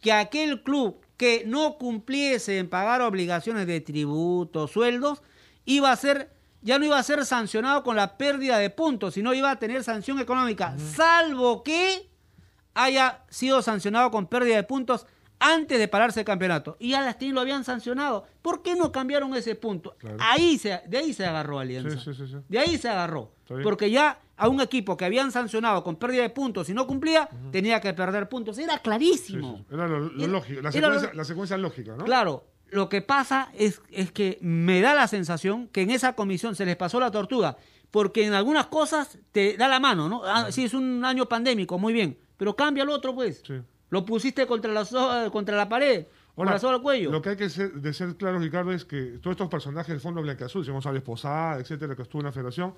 que aquel club que no cumpliese en pagar obligaciones de tributo, sueldos, iba a ser, ya no iba a ser sancionado con la pérdida de puntos, sino iba a tener sanción económica, salvo que haya sido sancionado con pérdida de puntos antes de pararse el campeonato. Y a Lastín lo habían sancionado. ¿Por qué no cambiaron ese punto? Ahí se, de ahí se agarró Alianza. de ahí se agarró. Porque ya a un equipo que habían sancionado con pérdida de puntos y no cumplía, tenía que perder puntos. Era clarísimo. Era lo, lógico, la secuencia, la secuencia, lógica, ¿no? Claro. Lo que pasa es, es que me da la sensación que en esa comisión se les pasó la tortuga, porque en algunas cosas te da la mano, ¿no? Ah, sí, es un año pandémico, muy bien, pero cambia el otro, pues. Sí. Lo pusiste contra la, contra la pared. Ahora, la al cuello. Lo que hay que ser, de ser claro, Ricardo, es que todos estos personajes del Fondo Blanca-Azul, si vamos a Posada, etcétera, que estuvo en la federación,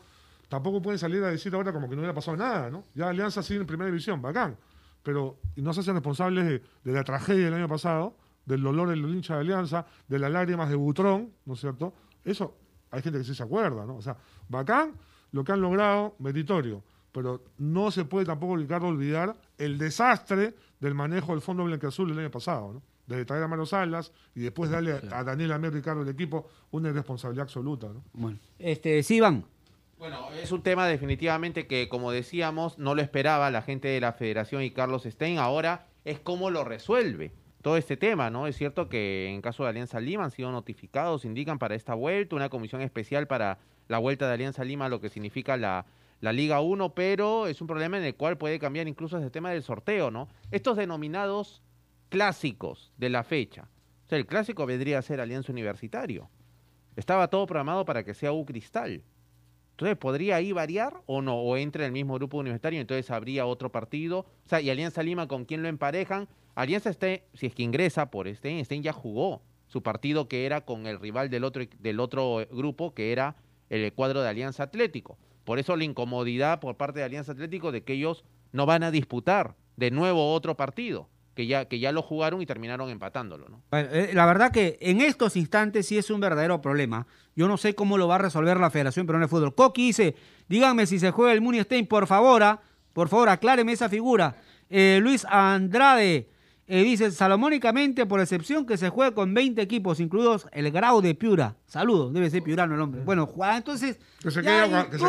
tampoco pueden salir a decir ahora como que no hubiera pasado nada, ¿no? Ya Alianza sigue en primera división, bacán. Pero no se hacen responsables de, la tragedia del año pasado, del dolor del hincha de Alianza, de las lágrimas de Butrón, ¿no es cierto? Eso hay gente que sí se acuerda, ¿no? O sea, bacán lo que han logrado, meritorio. Pero no se puede tampoco, Ricardo, olvidar el desastre del manejo del Fondo Azul el año pasado, ¿no? Desde traer a Manos Salas y después darle a Daniel Amir Ricardo el equipo una irresponsabilidad absoluta, ¿no? Bueno, este, sí, Iván. Bueno, es un tema definitivamente que, como decíamos, no lo esperaba la gente de la Federación y Carlos Stein. Ahora es cómo lo resuelve todo este tema, ¿no? Es cierto que en caso de Alianza Lima han sido notificados, indican para esta vuelta, una comisión especial para la vuelta de Alianza Lima, lo que significa la, la Liga 1, pero es un problema en el cual puede cambiar incluso ese tema del sorteo, ¿no? Estos denominados clásicos de la fecha. O sea, el clásico vendría a ser Alianza Universitario. Estaba todo programado para que sea U Cristal. Entonces, ¿podría ahí variar o no? O entre en el mismo grupo universitario, entonces habría otro partido. O sea, y Alianza Lima, ¿con quién lo emparejan? Alianza este, si es que ingresa por Stein, Stein ya jugó su partido que era con el rival del otro, del otro grupo, que era el cuadro de Alianza Atlético. Por eso la incomodidad por parte de Alianza Atlético de que ellos no van a disputar de nuevo otro partido, que ya, que ya lo jugaron y terminaron empatándolo. ¿no? Eh, la verdad que en estos instantes sí es un verdadero problema. Yo no sé cómo lo va a resolver la Federación Peruana de Fútbol. Coqui dice, díganme si se juega el Munistein, por favor, ah, por favor, acláreme esa figura. Eh, Luis Andrade, eh, dice salomónicamente, por excepción, que se juega con 20 equipos, incluidos el Grau de Piura. Saludos, debe ser piurano el hombre. Bueno, juega, entonces. Que se quede que se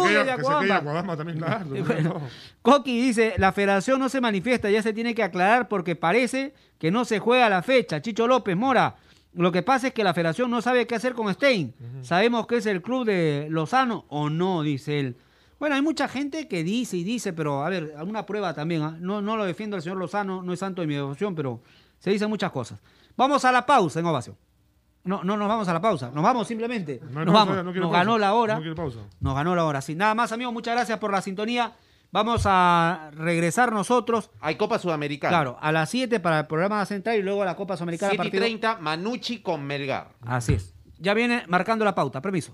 también, claro. Coqui dice: la federación no se manifiesta, ya se tiene que aclarar porque parece que no se juega la fecha. Chicho López Mora. Lo que pasa es que la federación no sabe qué hacer con Stein. Sabemos que es el club de Lozano o no, dice él. Bueno, hay mucha gente que dice y dice, pero a ver, alguna prueba también. ¿ah? No, no lo defiendo al señor Lozano, no es santo de mi devoción, pero se dicen muchas cosas. Vamos a la pausa en ovación. No, no nos vamos a la pausa, nos vamos simplemente. nos vamos. nos ganó la hora. Nos ganó la hora, sí. Nada más, amigos, muchas gracias por la sintonía. Vamos a regresar nosotros. Hay Copa Sudamericana. Claro, a las 7 para el programa central y luego a la Copa Sudamericana. 7 y 30, Manucci con Melgar. Así es. Ya viene marcando la pauta. Permiso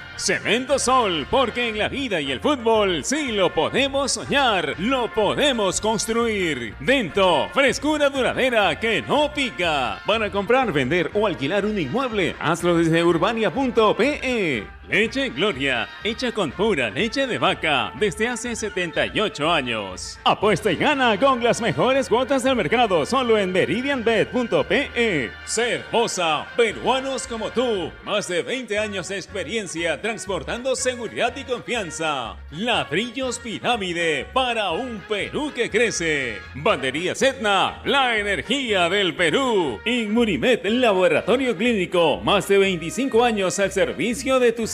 Cemento Sol, porque en la vida y el fútbol sí lo podemos soñar, lo podemos construir. Dento, frescura duradera que no pica. Para comprar, vender o alquilar un inmueble, hazlo desde urbania.pe. Leche Gloria, hecha con pura leche de vaca desde hace 78 años. Apuesta y gana con las mejores cuotas del mercado solo en meridianbet.pe. Cervosa, peruanos como tú, más de 20 años de experiencia transportando seguridad y confianza. Ladrillos Pirámide para un Perú que crece. Bandería Etna, la energía del Perú. Inmunimed, laboratorio clínico, más de 25 años al servicio de tu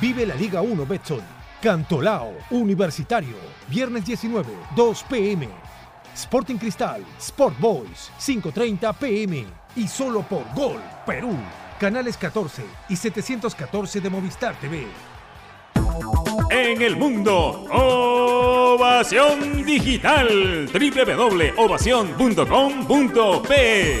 Vive la Liga 1 Betson. Cantolao, Universitario, viernes 19, 2 pm. Sporting Cristal, Sport Boys, 5.30 pm. Y solo por Gol, Perú. Canales 14 y 714 de Movistar TV. En el mundo, Ovación Digital. www.ovación.com.pe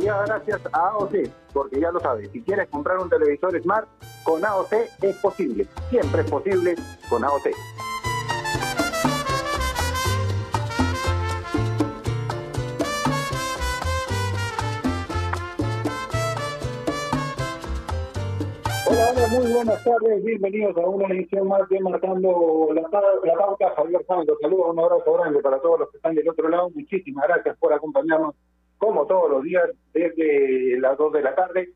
Gracias a AOC, porque ya lo sabes, si quieres comprar un televisor Smart, con AOC es posible. Siempre es posible con AOC. Hola, hola, muy buenas tardes, bienvenidos a una edición más de Marcando la, la Pauta. Javier Santos, saludos, un abrazo grande para todos los que están del otro lado. Muchísimas gracias por acompañarnos, como todos los días, desde las 2 de la tarde.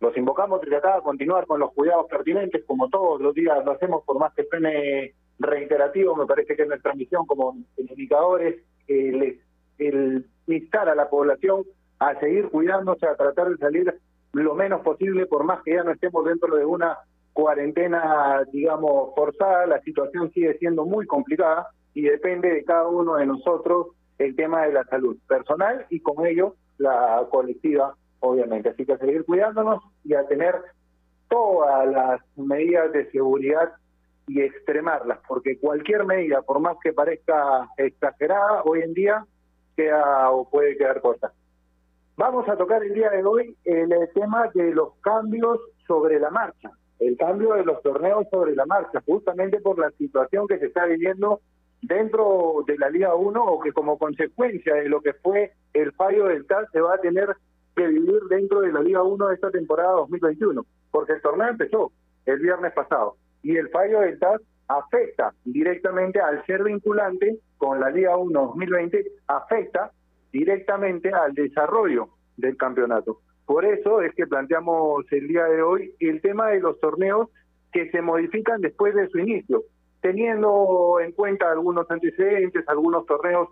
Los invocamos desde acá a continuar con los cuidados pertinentes, como todos los días lo hacemos, por más que suene reiterativo, me parece que es nuestra misión como comunicadores, el, el instar a la población a seguir cuidándose, a tratar de salir lo menos posible, por más que ya no estemos dentro de una cuarentena, digamos, forzada, la situación sigue siendo muy complicada y depende de cada uno de nosotros el tema de la salud personal y con ello la colectiva, obviamente. Así que a seguir cuidándonos y a tener todas las medidas de seguridad y extremarlas, porque cualquier medida, por más que parezca exagerada, hoy en día queda o puede quedar corta. Vamos a tocar el día de hoy el, eh, tema de los cambios sobre la marcha, el cambio de los torneos sobre la marcha, justamente por la situación que se está viviendo dentro de la Liga 1 o que como consecuencia de lo que fue el fallo del TAS se va a tener que vivir dentro de la Liga 1 de esta temporada 2021, porque el torneo empezó el viernes pasado y el fallo del TAS afecta directamente al ser vinculante con la Liga 1 2020, afecta directamente al desarrollo del campeonato. Por eso es que planteamos el día de hoy el tema de los torneos que se modifican después de su inicio, teniendo en cuenta algunos antecedentes, algunos torneos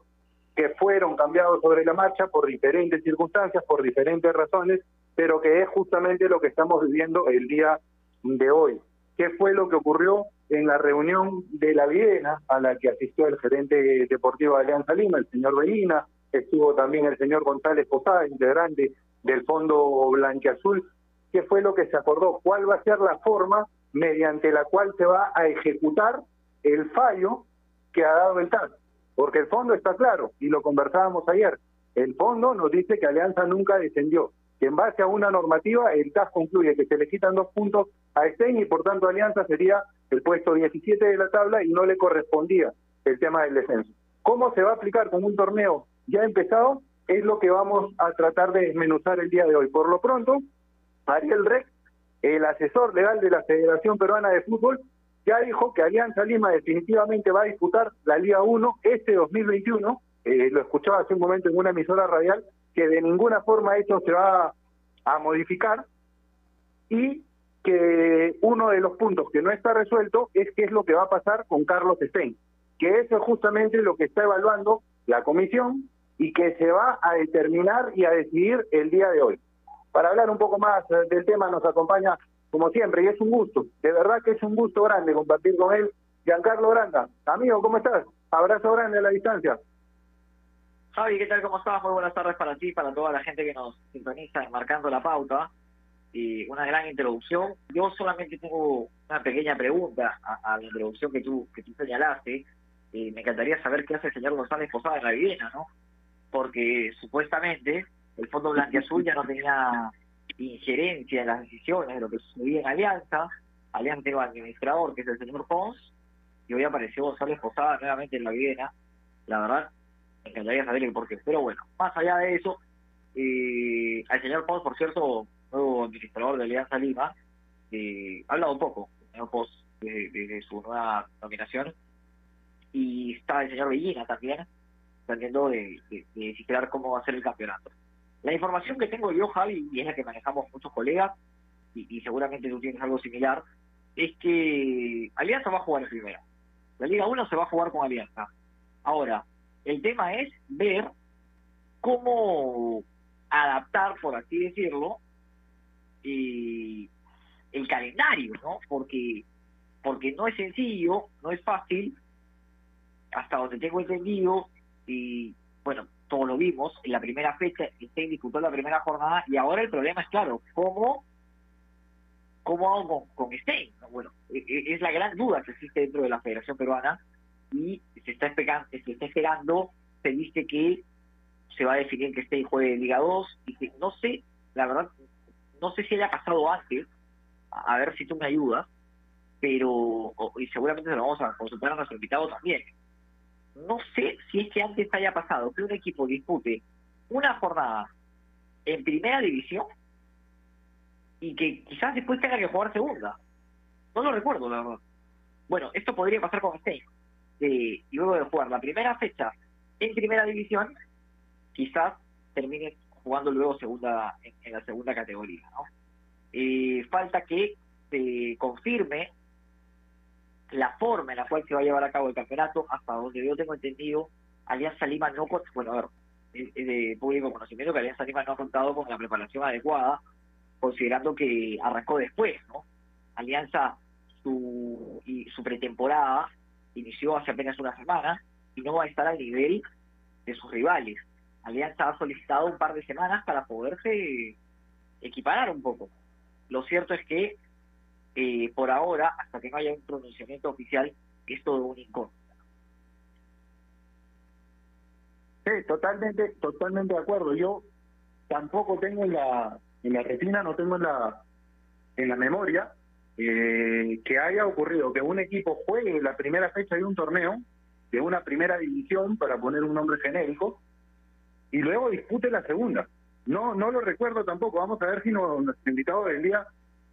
que fueron cambiados sobre la marcha por diferentes circunstancias, por diferentes razones, pero que es justamente lo que estamos viviendo el día de hoy. ¿Qué fue lo que ocurrió en la reunión de la Viena a la que asistió el gerente deportivo de Alianza Lima, el señor Medina, estuvo también el señor González Posada, integrante del Fondo Blanquiazul, ¿qué fue lo que se acordó? ¿Cuál va a ser la forma mediante la cual se va a ejecutar el fallo que ha dado el TAS? Porque el fondo está claro, y lo conversábamos ayer, el fondo nos dice que Alianza nunca descendió, que en base a una normativa el TAS concluye que se le quitan dos puntos a Stein y por tanto Alianza sería el puesto 17 de la tabla y no le correspondía el tema del descenso. ¿Cómo se va a aplicar con un torneo ya empezado? Es lo que vamos a tratar de desmenuzar el día de hoy. Por lo pronto, Ariel Rex, el asesor legal de la Federación Peruana de Fútbol, ya dijo que Alianza Lima definitivamente va a disputar la Liga 1 este 2021. Eh, lo escuchaba hace un momento en una emisora radial, que de ninguna forma esto se va a modificar y que uno de los puntos que no está resuelto es qué es lo que va a pasar con Carlos Stein, que eso es justamente lo que está evaluando la comisión y que se va a determinar y a decidir el día de hoy. Para hablar un poco más eh, del tema nos acompaña, como siempre, y es un gusto, de verdad que es un gusto grande compartir con él, Giancarlo Branda. Amigo, ¿cómo estás? Abrazo grande a la distancia. Javi, ¿qué tal? ¿Cómo estás? Muy buenas tardes para ti, para toda la gente que nos sintoniza marcando la pauta. Y una gran introducción. Yo solamente tengo una pequeña pregunta a, la introducción que tú que tú señalaste. Y me encantaría saber qué hace el señor González Posada en la Vivienda, ¿no? Porque supuestamente el Fondo Blanquiazul ya no tenía injerencia en las decisiones de lo que sucedía en Alianza. Alianza un administrador, que es el señor Pons, y hoy apareció González Posada nuevamente en la Vivienda. La verdad, me encantaría saber el porqué. Pero bueno, más allá de eso, Eh, al señor Pons, por cierto, nuevo administrador de Alianza Lima, eh, ha hablado poco, el señor Pons, de, su nueva nominación. Y está el señor Bellina también, tratando de, de, cómo va a ser el campeonato. La información que tengo yo, Javi, y es la que manejamos muchos colegas, y, seguramente tú tienes algo similar, es que Alianza va a jugar en primera. La Liga 1 se va a jugar con Alianza. Ahora, el tema es ver cómo adaptar, por así decirlo, y el calendario, ¿no? Porque, porque no es sencillo, no es fácil, hasta donde tengo entendido, y bueno, todos lo vimos, en la primera fecha, Stein disputó la primera jornada, y ahora el problema es claro, ¿cómo, cómo hago con, con Stein? Bueno, e, e, es la gran duda que existe dentro de la Federación Peruana, y se está esperando, se está dice que se va a definir que Stein juegue Liga 2, y que no sé, la verdad, no sé si haya pasado antes, a, ver si tú me ayudas, pero, y seguramente se lo vamos a consultar a nuestro invitado también. No sé si es que antes haya pasado que un equipo dispute una jornada en primera división y que quizás después tenga que jugar segunda. No lo recuerdo, la verdad. Bueno, esto podría pasar con Stein. y luego de jugar la primera fecha en primera división, quizás termine jugando luego segunda en, la segunda categoría. ¿no? Eh, falta que se confirme la forma en la cual se va a llevar a cabo el campeonato, hasta donde yo tengo entendido, Alianza Lima no, bueno, a ver, es de público conocimiento que Alianza Lima no ha contado con la preparación adecuada, considerando que arrancó después, ¿no? Alianza, su, y su pretemporada inició hace apenas una semana y no va a estar al nivel de sus rivales. Alianza ha solicitado un par de semanas para poderse equiparar un poco. Lo cierto es que eh, por ahora, hasta que no haya un pronunciamiento oficial, es todo un incógnita. Sí, totalmente, totalmente de acuerdo. Yo tampoco tengo en la, en la retina, no tengo en la, en la memoria eh, que haya ocurrido que un equipo juegue la primera fecha de un torneo, de una primera división, para poner un nombre genérico, y luego dispute la segunda. No, no lo recuerdo tampoco. Vamos a ver si nos, nuestro invitado del día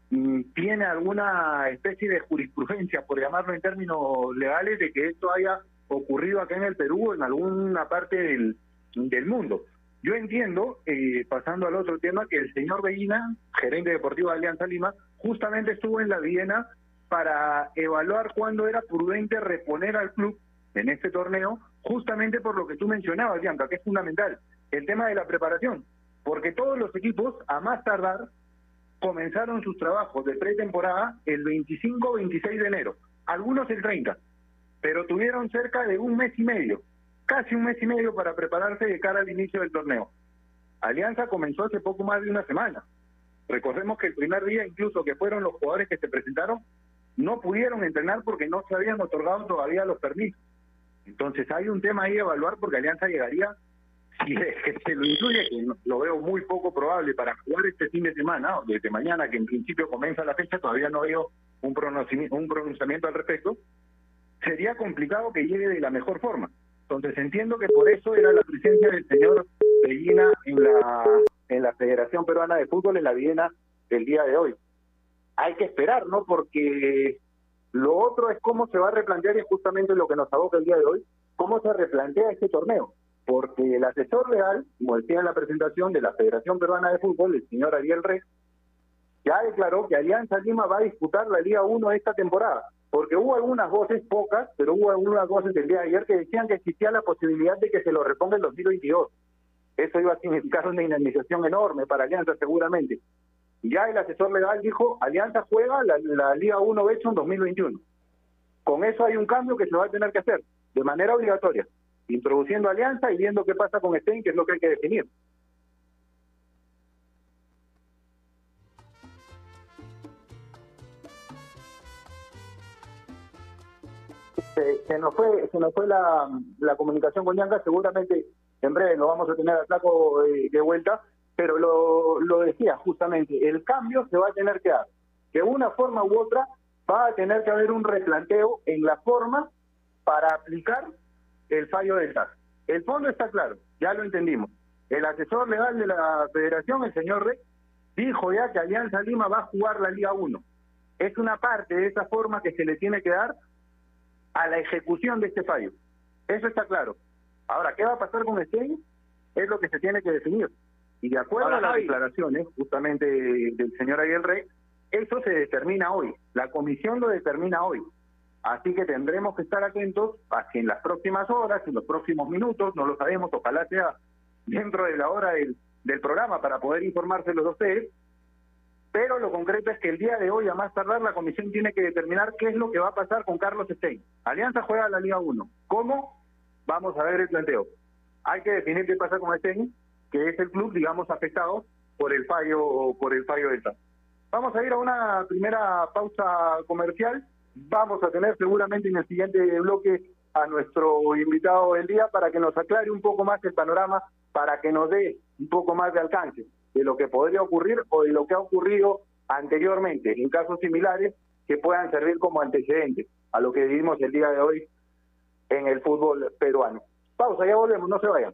tiene alguna especie de jurisprudencia, por llamarlo en términos legales, de que esto haya ocurrido acá en el Perú, en alguna parte del, del mundo. Yo entiendo, eh, pasando al otro tema, que el señor Bellina, gerente deportivo de Alianza Lima, justamente estuvo en la Viena para evaluar cuándo era prudente reponer al club en este torneo, justamente por lo que tú mencionabas, Bianca, que es fundamental, el tema de la preparación, porque todos los equipos, a más tardar, comenzaron sus trabajos de pretemporada el 25-26 de enero, algunos el 30, pero tuvieron cerca de un mes y medio, casi un mes y medio para prepararse de cara al inicio del torneo. Alianza comenzó hace poco más de una semana. Recordemos que el primer día, incluso que fueron los jugadores que se presentaron, no pudieron entrenar porque no se habían otorgado todavía los permisos. Entonces hay un tema ahí a evaluar porque Alianza llegaría, si que se lo incluye, que lo veo muy poco probable para jugar este fin de semana, o desde mañana, que en principio comienza la fecha, todavía no veo un pronunciamiento, un pronunciamiento al respecto, sería complicado que llegue de la mejor forma. Entonces entiendo que por eso era la presencia del señor Bellina en la, en la Federación Peruana de Fútbol en la Viena del día de hoy. Hay que esperar, ¿no? Porque lo otro es cómo se va a replantear, y justamente lo que nos aboca el día de hoy, cómo se replantea este torneo. Porque el asesor legal, como decía en la presentación de la Federación Peruana de Fútbol, el señor Ariel Rey, ya declaró que Alianza Lima va a disputar la Liga 1 esta temporada. Porque hubo algunas voces, pocas, pero hubo algunas voces del día de ayer que decían que existía la posibilidad de que se lo reponga en 2022. Eso iba a significar una indemnización enorme para Alianza seguramente. Ya el asesor legal dijo, Alianza juega la, Liga 1 Betson 2021. Con eso hay un cambio que se va a tener que hacer de manera obligatoria, introduciendo Alianza y viendo qué pasa con Stein, que es lo que hay que definir. Se, nos fue, se nos fue la, comunicación con Yanka, seguramente en breve lo vamos a tener al flaco eh, de vuelta, pero lo, lo decía justamente, el cambio se va a tener que dar. De una forma u otra va a tener que haber un replanteo en la forma para aplicar el fallo del TAS. El fondo está claro, ya lo entendimos. El asesor legal de la federación, el señor Rey, dijo ya que Alianza Lima va a jugar la Liga 1. Es una parte de esa forma que se le tiene que dar a la ejecución de este fallo. Eso está claro. Ahora, ¿qué va a pasar con Stein? Es lo que se tiene que definir. Y de acuerdo Ahora, a las Javi. declaraciones justamente del señor Ariel Rey, eso se determina hoy. La comisión lo determina hoy. Así que tendremos que estar atentos a que en las próximas horas, en los próximos minutos, no lo sabemos, ojalá sea dentro de la hora del, programa para poder informárselos a ustedes, pero lo concreto es que el día de hoy, a más tardar, la comisión tiene que determinar qué es lo que va a pasar con Carlos Stein. Alianza juega la Liga 1. ¿Cómo? Vamos a ver el planteo. Hay que definir qué pasa con Stein, que es el club, digamos, afectado por el fallo por el fallo del TAS. Vamos a ir a una primera pausa comercial. Vamos a tener seguramente en el siguiente bloque a nuestro invitado del día para que nos aclare un poco más el panorama, para que nos dé un poco más de alcance de lo que podría ocurrir o de lo que ha ocurrido anteriormente en casos similares que puedan servir como antecedentes a lo que vivimos el día de hoy en el fútbol peruano. Pausa, ya volvemos, no se vayan.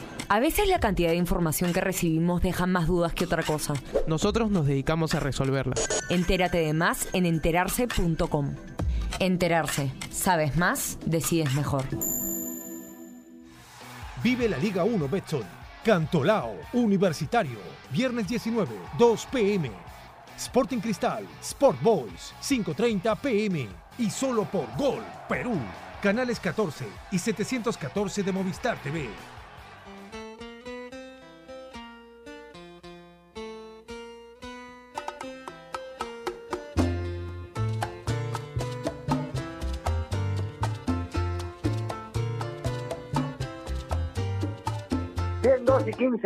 A veces la cantidad de información que recibimos deja más dudas que otra cosa. Nosotros nos dedicamos a resolverla. Entérate de más en enterarse.com. Enterarse. Sabes más, decides mejor. Vive la Liga 1 Betson. Cantolao, Universitario. Viernes 19, 2 pm. Sporting Cristal, Sport Boys, 5.30 pm. Y solo por Gol, Perú. Canales 14 y 714 de Movistar TV.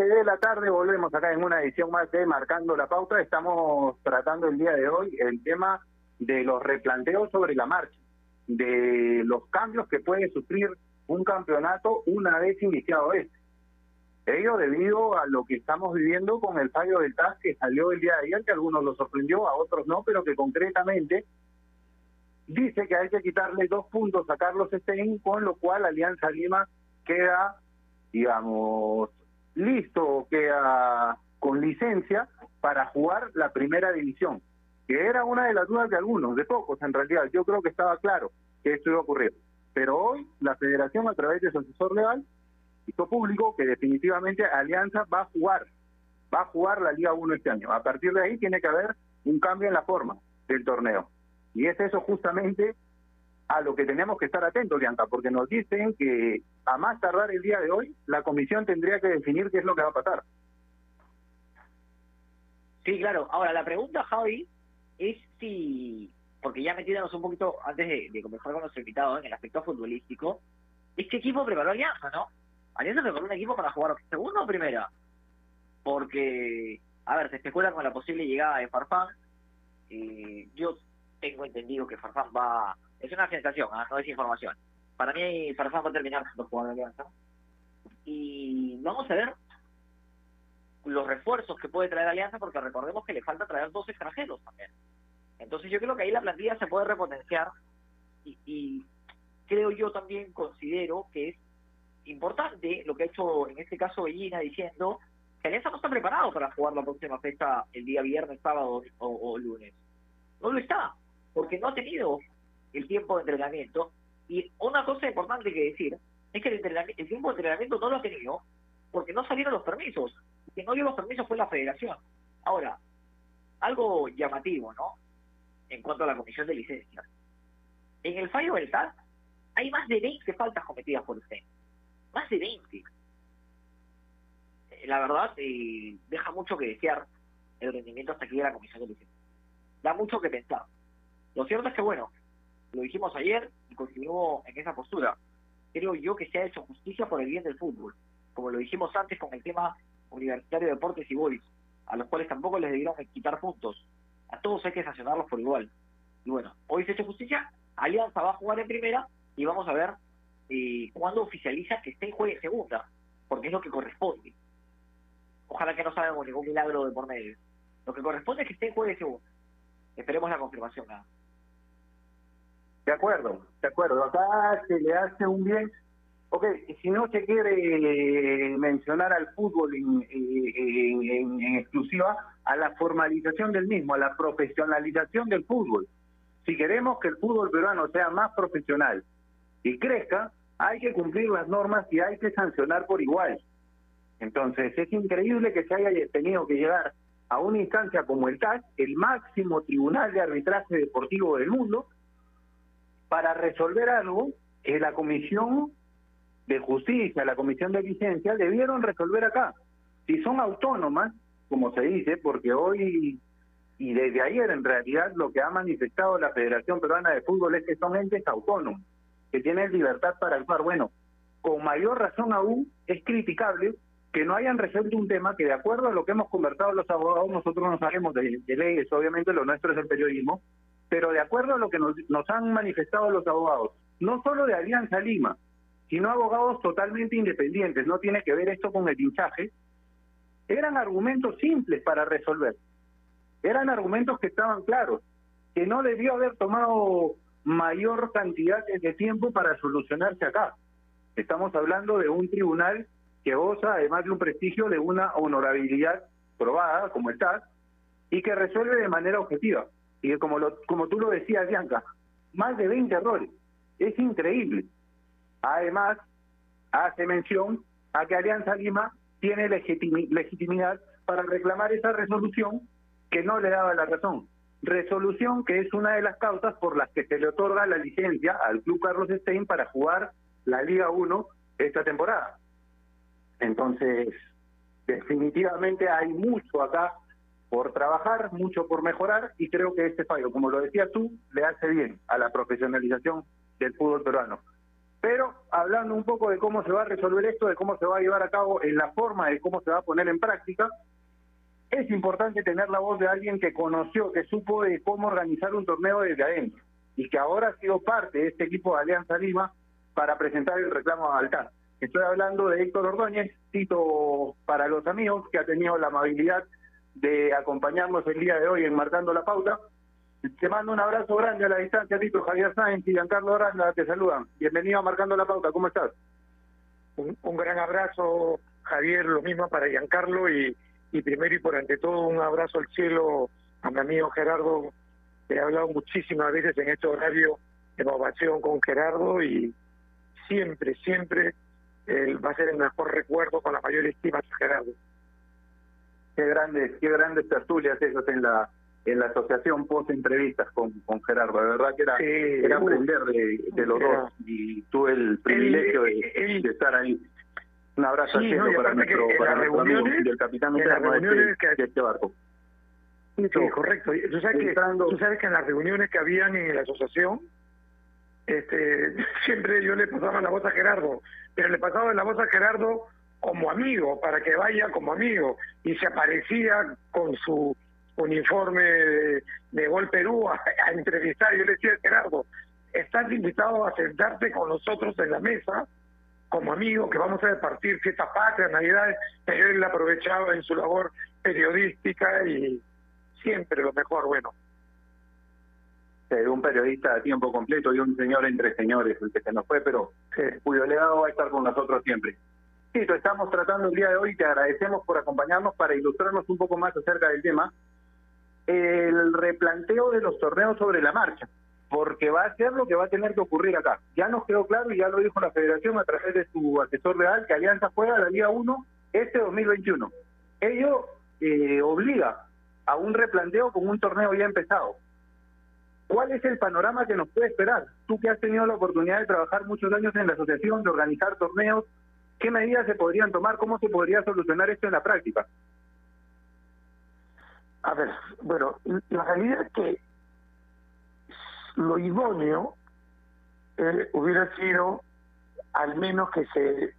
De la tarde, volvemos acá en una edición más de Marcando la Pauta. Estamos tratando el día de hoy el tema de los replanteos sobre la marcha, de los cambios que puede sufrir un campeonato una vez iniciado este. Ello debido a lo que estamos viviendo con el fallo del TAS que salió el día de ayer, que a algunos lo sorprendió, a otros no, pero que concretamente dice que hay que quitarle dos puntos a Carlos Stein, con lo cual Alianza Lima queda digamos, listo, queda con licencia para jugar la primera división, que era una de las dudas de algunos, de pocos en realidad. Yo creo que estaba claro que esto iba a ocurrir. Pero hoy la federación, a través de su asesor legal, hizo público que definitivamente Alianza va a jugar, va a jugar la Liga 1 este año. A partir de ahí tiene que haber un cambio en la forma del torneo. Y es eso justamente a lo que tenemos que estar atentos, Bianca, porque nos dicen que a más tardar el día de hoy, la comisión tendría que definir qué es lo que va a pasar. Sí, claro. Ahora, la pregunta, Javi, es si, porque ya metiéndonos un poquito antes de, de conversar con nuestro invitado en el aspecto futbolístico, ¿este equipo preparó Alianza, no? Alianza preparó un equipo para jugar segundo o primera. Porque, a ver, se especula con la posible llegada de Farfán. Eh, yo tengo entendido que Farfán va... Es una sensación, ¿ah? no es información. Para mí Farfán va a terminar siendo jugador de Alianza. Y vamos a ver los refuerzos que puede traer Alianza, porque recordemos que le falta traer dos extranjeros también. Entonces yo creo que ahí la plantilla se puede repotenciar y, y creo yo también considero que es importante lo que ha hecho en este caso Bellina diciendo que Alianza no está preparado para jugar la próxima fecha el día viernes, sábado o lunes. No lo está, porque no ha tenido el tiempo de entrenamiento. Y una cosa importante que decir es que el, el tiempo de entrenamiento no lo ha tenido porque no salieron los permisos. Quien no dio los permisos fue la federación. Ahora, algo llamativo, ¿no? En cuanto a la comisión de licencias. En el fallo del TAS hay más de 20 faltas cometidas por usted. Más de 20. Eh, La verdad, eh, deja mucho que desear el rendimiento hasta aquí de la comisión de licencias. Da mucho que pensar. Lo cierto es que, bueno, lo dijimos ayer y continúo en esa postura. Creo yo que se ha hecho justicia por el bien del fútbol. Como lo dijimos antes con el tema Universitario de Deportes y Boys, a los cuales tampoco les debieron quitar puntos. A todos hay que sancionarlos por igual. Y bueno, hoy se ha hecho justicia, Alianza va a jugar en primera y vamos a ver eh, cuándo oficializa que esté en juegue en segunda, porque es lo que corresponde. Ojalá que no sabemos ningún milagro de por medio. Lo que corresponde es que esté en juegue en segunda. Esperemos la confirmación. nada. De acuerdo, de acuerdo. Acá se le hace un bien. Ok, si no se quiere eh, mencionar al fútbol en, en- exclusiva, a la formalización del mismo, a la profesionalización del fútbol. Si queremos que el fútbol peruano sea más profesional y crezca, hay que cumplir las normas y hay que sancionar por igual. Entonces, es increíble que se haya tenido que llegar a una instancia como el CAS, el máximo tribunal de arbitraje deportivo del mundo, para resolver algo que la Comisión de Justicia, la Comisión de Licencia, debieron resolver acá. Si son autónomas, como se dice, porque hoy y desde ayer en realidad lo que ha manifestado la Federación Peruana de Fútbol es que son entes autónomos, que tienen libertad para actuar. Bueno, con mayor razón aún es criticable que no hayan resuelto un tema que de acuerdo a lo que hemos conversado los abogados, nosotros no sabemos de, de leyes, obviamente lo nuestro es el periodismo, pero de acuerdo a lo que nos, nos han manifestado los abogados, no solo de Alianza Lima, sino abogados totalmente independientes, no tiene que ver esto con el hinchaje, eran argumentos simples para resolver, eran argumentos que estaban claros, que no debió haber tomado mayor cantidad de tiempo para solucionarse acá. Estamos hablando de un tribunal que goza, además de un prestigio, de una honorabilidad probada, como el TAS, y que resuelve de manera objetiva. Y que, como, lo, como tú lo decías, Bianca, más de 20 errores. Es increíble. Además, hace mención a que Alianza Lima tiene legitimi- legitimidad para reclamar esa resolución que no le daba la razón. Resolución que es una de las causas por las que se le otorga la licencia al Club Carlos Stein para jugar la Liga 1 esta temporada. Entonces, definitivamente hay mucho acá por trabajar, mucho por mejorar y creo que este fallo, como lo decías tú, le hace bien a la profesionalización del fútbol peruano. Pero hablando un poco de cómo se va a resolver esto, de cómo se va a llevar a cabo en la forma de cómo se va a poner en práctica, es importante tener la voz de alguien que conoció, que supo de cómo organizar un torneo desde adentro y que ahora ha sido parte de este equipo de Alianza Lima para presentar el reclamo a Alcán. Estoy hablando de Héctor Ordóñez, cito para los amigos, que ha tenido la amabilidad de acompañarnos el día de hoy en Marcando la Pauta. Te mando un abrazo grande a la distancia, Tito Javier Sáenz y Giancarlo Aranda, te saludan. Bienvenido a Marcando la Pauta, ¿cómo estás? un, gran abrazo, Javier, lo mismo para Giancarlo y, y primero y por ante todo un abrazo al cielo a mi amigo Gerardo, que he hablado muchísimas veces en este horario de ovación con Gerardo y siempre, siempre él va a ser el mejor recuerdo con la mayor estima a Gerardo. Qué grandes, qué grandes tertulias esas en la en la asociación post entrevistas con, con Gerardo, de verdad que era, era aprender de, de los Era- dos y tuve el privilegio de, estar ahí. Un abrazo Sí, no, para nuestro, para nuestro amigo reuniones- y el capitán eterno de este, que- de este barco. Sí, correcto. Tú sabes, que, Entrando- tú sabes que en las reuniones que habían en la asociación, este, siempre yo le pasaba la voz a Gerardo, pero le pasaba la voz a Gerardo como amigo, para que vaya como amigo, y se aparecía con su uniforme de, de Gol Perú a, a entrevistar. Yo le decía, Gerardo, estás invitado a sentarte con nosotros en la mesa como amigo, que vamos a departir fiestas patrias, navidades, pero él aprovechaba en su labor periodística y siempre lo mejor, bueno. Un periodista a tiempo completo y un señor entre señores, el que se nos fue, pero Sí. cuyo legado va a estar con nosotros siempre. Tito, estamos tratando el día de hoy, y te agradecemos por acompañarnos para ilustrarnos un poco más acerca del tema, el replanteo de los torneos sobre la marcha, porque va a ser lo que va a tener que ocurrir acá. Ya nos quedó claro y ya lo dijo la federación a través de su asesor legal que Alianza juega la Liga 1 este 2021. Ello eh, obliga a un replanteo con un torneo ya empezado. ¿Cuál es el panorama que nos puede esperar? Tú que has tenido la oportunidad de trabajar muchos años en la asociación, de organizar torneos, ¿qué medidas se podrían tomar? ¿Cómo se podría solucionar esto en la práctica? A ver, bueno, la realidad es que lo idóneo eh, hubiera sido al menos que se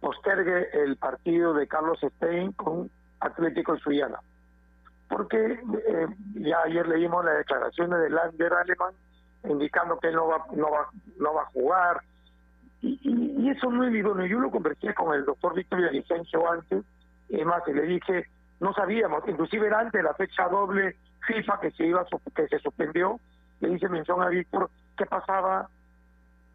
postergue el partido de Carlos Stein con Atlético Suyana. Porque eh, ya ayer leímos las declaraciones de Lander Alemán indicando que no va, no va, no va a jugar. Y, y, eso no es idóneo. Yo lo conversé con el doctor Víctor Villavicencio antes, y más, y le dije, no sabíamos, inclusive era antes de la fecha doble FIFA que se iba que se suspendió, le hice mención a Víctor qué pasaba.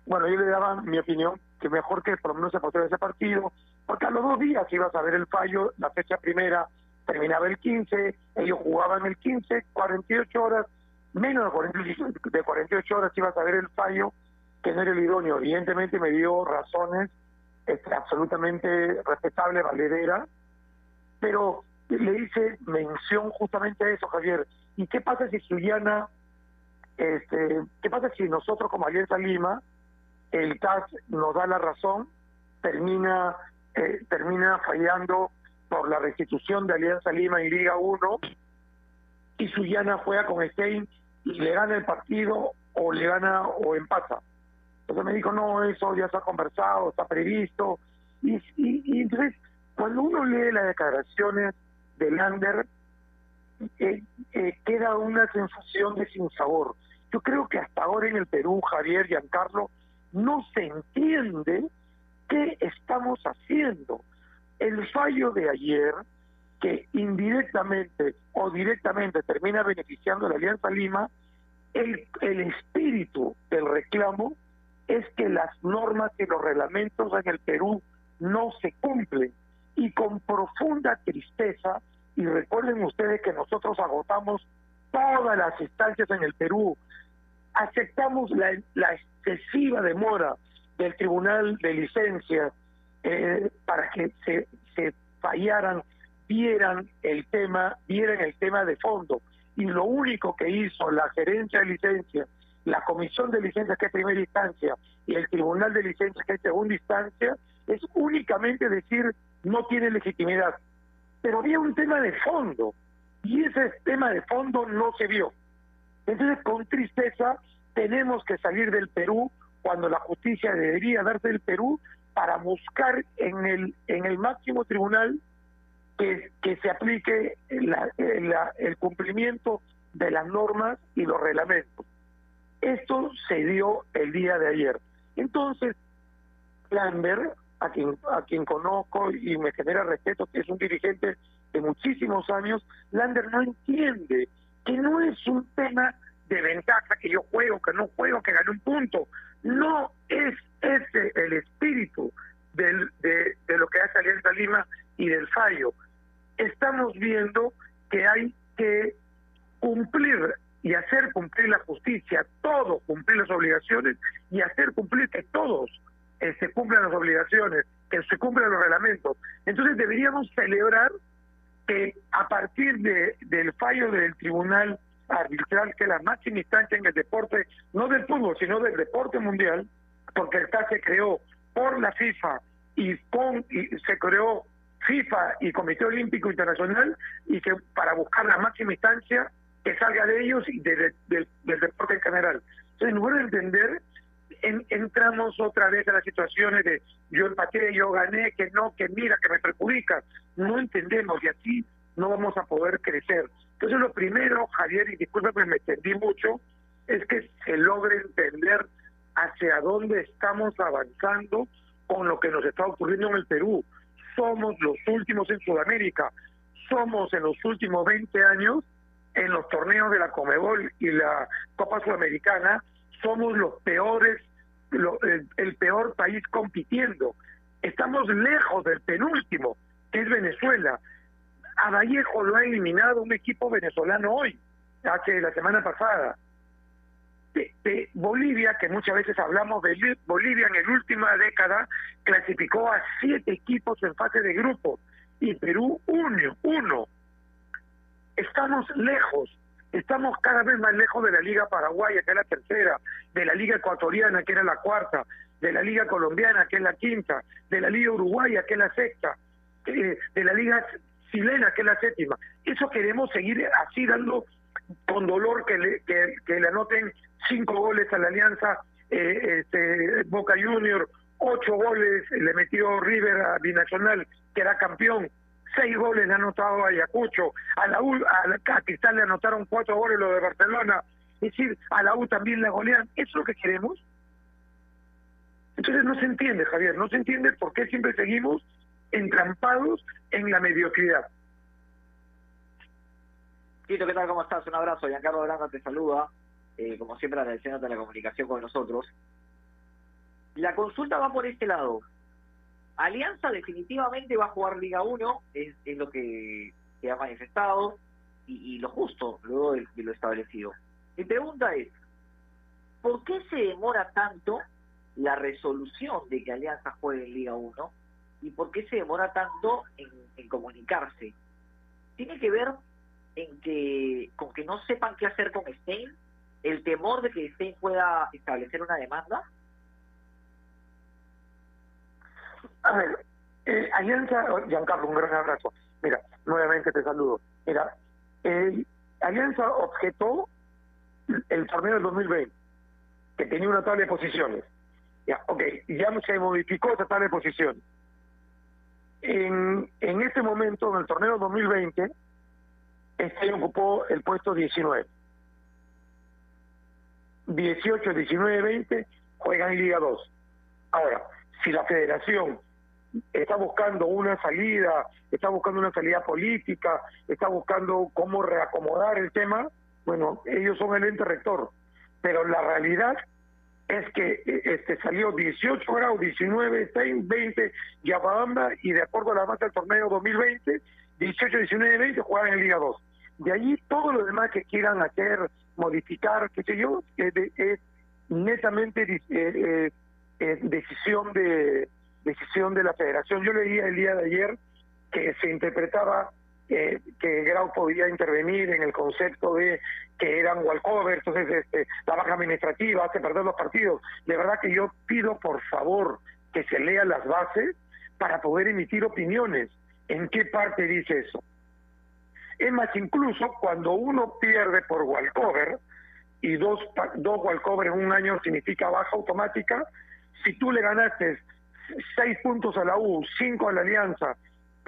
Bueno, yo le daba mi opinión, que mejor que por lo menos se pasara ese partido, porque a los dos días ibas a ver el fallo, la fecha primera terminaba el 15, ellos jugaban el 15, 48 horas, menos de 48, de 48 horas ibas a ver el fallo, que no era el idóneo. Evidentemente me dio razones este, absolutamente respetables, valedera, pero le hice mención justamente a eso, Javier. ¿Y qué pasa si Suyana, este, qué pasa si nosotros como Alianza Lima, el CAS nos da la razón, termina, eh, termina fallando por la restitución de Alianza Lima y Liga 1, y Suyana juega con Stein y le gana el partido o le gana o empata. Entonces me dijo, no, eso ya está conversado, está previsto. Y, entonces, cuando uno lee las declaraciones de Lander, eh, eh, queda una sensación de sinsabor. Yo creo que hasta ahora en el Perú, Javier, Giancarlo, no se entiende qué estamos haciendo. El fallo de ayer, que indirectamente o directamente termina beneficiando a la Alianza Lima, el, el espíritu del reclamo es que las normas y los reglamentos en el Perú no se cumplen. Y con profunda tristeza, y recuerden ustedes que nosotros agotamos todas las instancias en el Perú, aceptamos la, excesiva demora del Tribunal de Licencia eh, para que se, se fallaran, vieran el tema, vieran el tema de fondo. Y lo único que hizo la gerencia de licencia, la comisión de licencia que es primera instancia y el tribunal de licencia que es segunda instancia, es únicamente decir no tiene legitimidad. Pero había un tema de fondo y ese tema de fondo no se vio. Entonces, con tristeza, tenemos que salir del Perú cuando la justicia debería darse del Perú para buscar en el en el máximo tribunal que, que se aplique el cumplimiento de las normas y los reglamentos. Esto se dio el día de ayer. Entonces, Lambert, a quien, a quien conozco y me genera respeto, que es un dirigente de muchísimos años, Lander no entiende que no es un tema de ventaja, que yo juego, que no juego, que gane un punto. No es ese el espíritu del, de, de lo que hace Alianza Lima y del fallo. Estamos viendo que hay que cumplir y hacer cumplir la justicia, todos cumplir las obligaciones y hacer cumplir que todos eh, se cumplan las obligaciones, que se cumplan los reglamentos. Entonces deberíamos celebrar que a partir de, del fallo del Tribunal Arbitral, que es la máxima instancia en el deporte, no del fútbol, sino del deporte mundial, porque el TAS se creó por la FIFA y, con, y se creó FIFA y Comité Olímpico Internacional y que para buscar la máxima instancia que salga de ellos y de, de, de, del deporte en general. Entonces, en lugar de entender, en, entramos otra vez a las situaciones de yo empaté, yo gané, que no, que mira, que me perjudica. No entendemos y así no vamos a poder crecer. Entonces, lo primero, Javier, y disculpe que me extendí mucho, es que se logre entender hacia dónde estamos avanzando con lo que nos está ocurriendo en el Perú. Somos los últimos en Sudamérica, somos en los últimos 20 años en los torneos de la Comebol y la Copa Sudamericana somos los peores, lo, el, peor país compitiendo. Estamos lejos del penúltimo, que es Venezuela. A Vallejo lo ha eliminado un equipo venezolano hoy, hace la semana pasada. Bolivia, que muchas veces hablamos de Bolivia en la última década, clasificó a siete equipos en fase de grupo y Perú uno, uno estamos lejos, estamos cada vez más lejos de la Liga Paraguaya, que es la tercera, de la Liga Ecuatoriana, que era la cuarta, de la Liga Colombiana, que es la quinta, de la Liga Uruguaya, que es la sexta, eh, de la Liga Chilena, que es la séptima. Eso queremos seguir así dando con dolor que le, que, que le anoten cinco goles a la Alianza eh, este, Boca Junior ocho goles le metió River a Binacional, que era campeón, seis goles le han anotado a Ayacucho, a la U, a, la, Cristal le anotaron cuatro goles lo de Barcelona, es decir, a la U también le golean, ¿eso es lo que queremos? Entonces no se entiende, Javier, no se entiende por qué siempre seguimos entrampados en la mediocridad. Tito, ¿qué tal? ¿Cómo estás? Un abrazo. Giancarlo Granda te saluda. Eh, como siempre, agradeciéndote la comunicación con nosotros. La consulta va por este lado. Alianza definitivamente va a jugar Liga 1, es, lo que, que ha manifestado, y, y lo justo, luego de, de lo establecido. Mi pregunta es, ¿por qué se demora tanto la resolución de que Alianza juegue en Liga 1 y por qué se demora tanto en, en, comunicarse. Tiene que ver en que con que no sepan qué hacer con Stein, el temor de que Stein pueda establecer una demanda. A ver, eh, Alianza, Giancarlo, un gran abrazo. Mira, nuevamente te saludo. Mira, eh, Alianza objetó el torneo del 2020, que tenía una tabla de posiciones. Ya, ok, ya se modificó esa tabla de posiciones. En, en este momento, en el torneo 2020, este ocupó el puesto 19. 18, 19, 20 juegan en Liga 2. Ahora, si la federación está buscando una salida, está buscando una salida política, está buscando cómo reacomodar el tema, bueno, ellos son el ente rector. Pero la realidad es que este salió 18 grados, 19, 6, 20, Yapabamba, y de acuerdo a la mata del torneo 2020, 18, 19, 20 juegan en Liga 2. De allí todo lo demás que quieran hacer, modificar, qué sé yo, es, de, es netamente eh, eh, eh, decisión de decisión de la federación. Yo leía el día de ayer que se interpretaba eh, que Grau podía intervenir en el concepto de que eran walkover, entonces este, la baja administrativa hace perder los partidos. De verdad que yo pido por favor que se lean las bases para poder emitir opiniones. ¿En qué parte dice eso? Es más, incluso cuando uno pierde por walkover, y dos, dos walkover en un año significa baja automática, si tú le ganaste seis puntos a la U, cinco a la Alianza,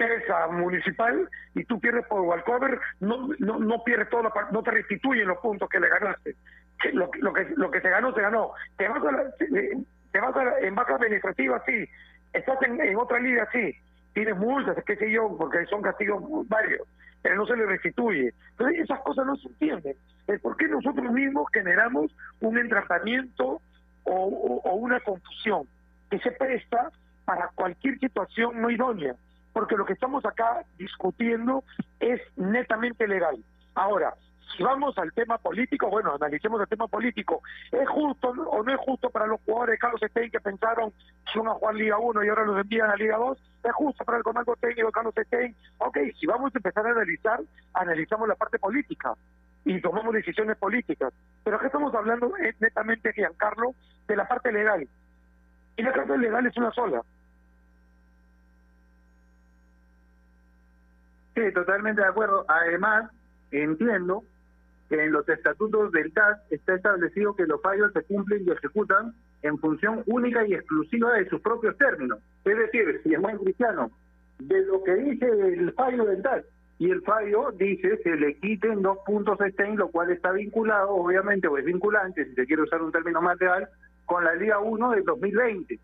pesa municipal y tú pierdes por walkover, no, no, no pierdes todo, no te restituyen los puntos que le ganaste. Lo, que lo que se ganó, se ganó. Te vas, a la, te vas a la, en baja administrativa, sí. Estás en, otra liga, sí. Tienes multas, qué sé yo, porque son castigos varios, pero no se le restituye. Entonces, esas cosas no se entienden. Es por qué nosotros mismos generamos un entrapamiento o, o, o una confusión que se presta para cualquier situación no idónea porque lo que estamos acá discutiendo es netamente legal. Ahora, si vamos al tema político, bueno, analicemos el tema político. ¿Es justo o no es justo para los jugadores de Carlos Stein que pensaron iban a jugar Liga 1 y ahora los envían a Liga 2? ¿Es justo para el comando técnico de Carlos Stein? Ok, si vamos a empezar a analizar, analizamos la parte política y tomamos decisiones políticas. Pero aquí estamos hablando netamente, Giancarlo, de la parte legal. Y la parte legal es una sola. Sí, totalmente de acuerdo. Además, entiendo que en los estatutos del TAS está establecido que los fallos se cumplen y ejecutan en función única y exclusiva de sus propios términos. Es decir, si es muy cristiano, de lo que dice el fallo del TAS, y el fallo dice se le quiten dos puntos Stein, lo cual está vinculado, obviamente, o es vinculante, si se quiere usar un término más real, con la Liga 1 del 2020.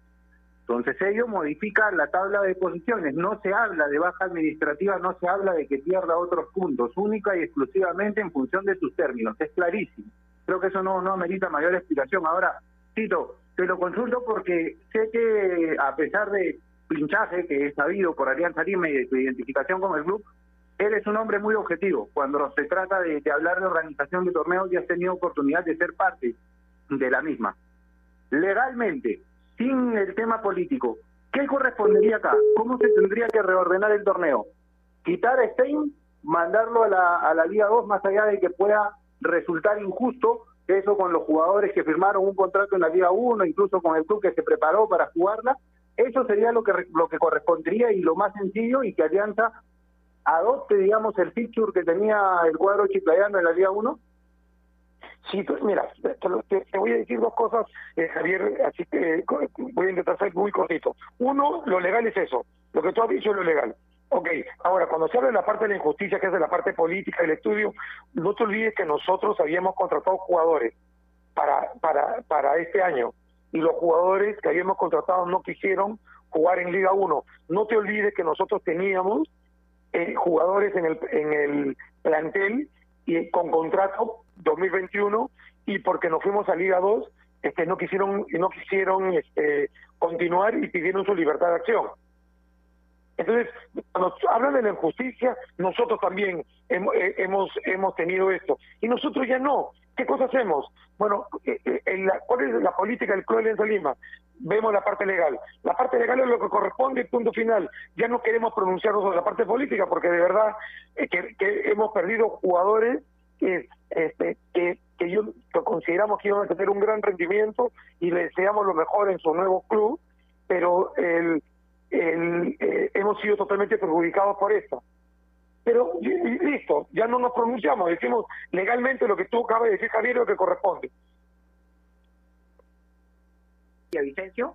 Entonces ellos modifican la tabla de posiciones, no se habla de baja administrativa, no se habla de que pierda otros puntos, única y exclusivamente en función de sus términos, es clarísimo. Creo que eso no, no amerita mayor explicación. Ahora, Tito, te lo consulto porque sé que a pesar de pinchaje que he sabido por Alianza Lima y de tu identificación con el club, eres un hombre muy objetivo. Cuando se trata de, hablar de organización de torneos y has tenido oportunidad de ser parte de la misma. Legalmente, sin el tema político, ¿qué correspondería acá? ¿Cómo se tendría que reordenar el torneo? Quitar a Stein, mandarlo a la, a la Liga 2, más allá de que pueda resultar injusto eso con los jugadores que firmaron un contrato en la Liga 1, incluso con el club que se preparó para jugarla, eso sería lo que lo que correspondería y lo más sencillo y que Alianza adopte, digamos, el feature que tenía el cuadro chiclayano en la Liga 1. Sí, tú- mira, te, te- voy a decir dos cosas, eh, Javier, así que eh, voy a intentar ser muy cortito. Uno, lo legal es eso, lo que tú has dicho es lo legal. Ok, ahora, cuando se habla de la parte de la injusticia, que es de la parte política del estudio, no te olvides que nosotros habíamos contratado jugadores para, para, para este año y los jugadores que habíamos contratado no quisieron jugar en Liga 1. No te olvides que nosotros teníamos eh, jugadores en el, en el plantel y con contrato 2021 y porque nos fuimos a Liga 2 este, no quisieron no quisieron este, continuar y pidieron su libertad de acción. Entonces, cuando hablan de la injusticia, nosotros también hemos, eh, hemos, hemos tenido esto. Y nosotros ya no. ¿Qué cosa hacemos? Bueno, eh, eh, en la- ¿cuál es la política del Club de Alianza Lima? Vemos la parte legal. La parte legal es lo que corresponde, punto final. Ya no queremos pronunciarnos sobre la parte política porque de verdad eh, que, que hemos perdido jugadores que, este, que, que yo que consideramos que iban a tener un gran rendimiento y le deseamos lo mejor en su nuevo club, pero el, el, eh, hemos sido totalmente perjudicados por esto. Pero y- y listo, ya no nos pronunciamos, decimos legalmente lo que tú acabas de decir, Javier, lo que corresponde. ¿Y a Vicencio?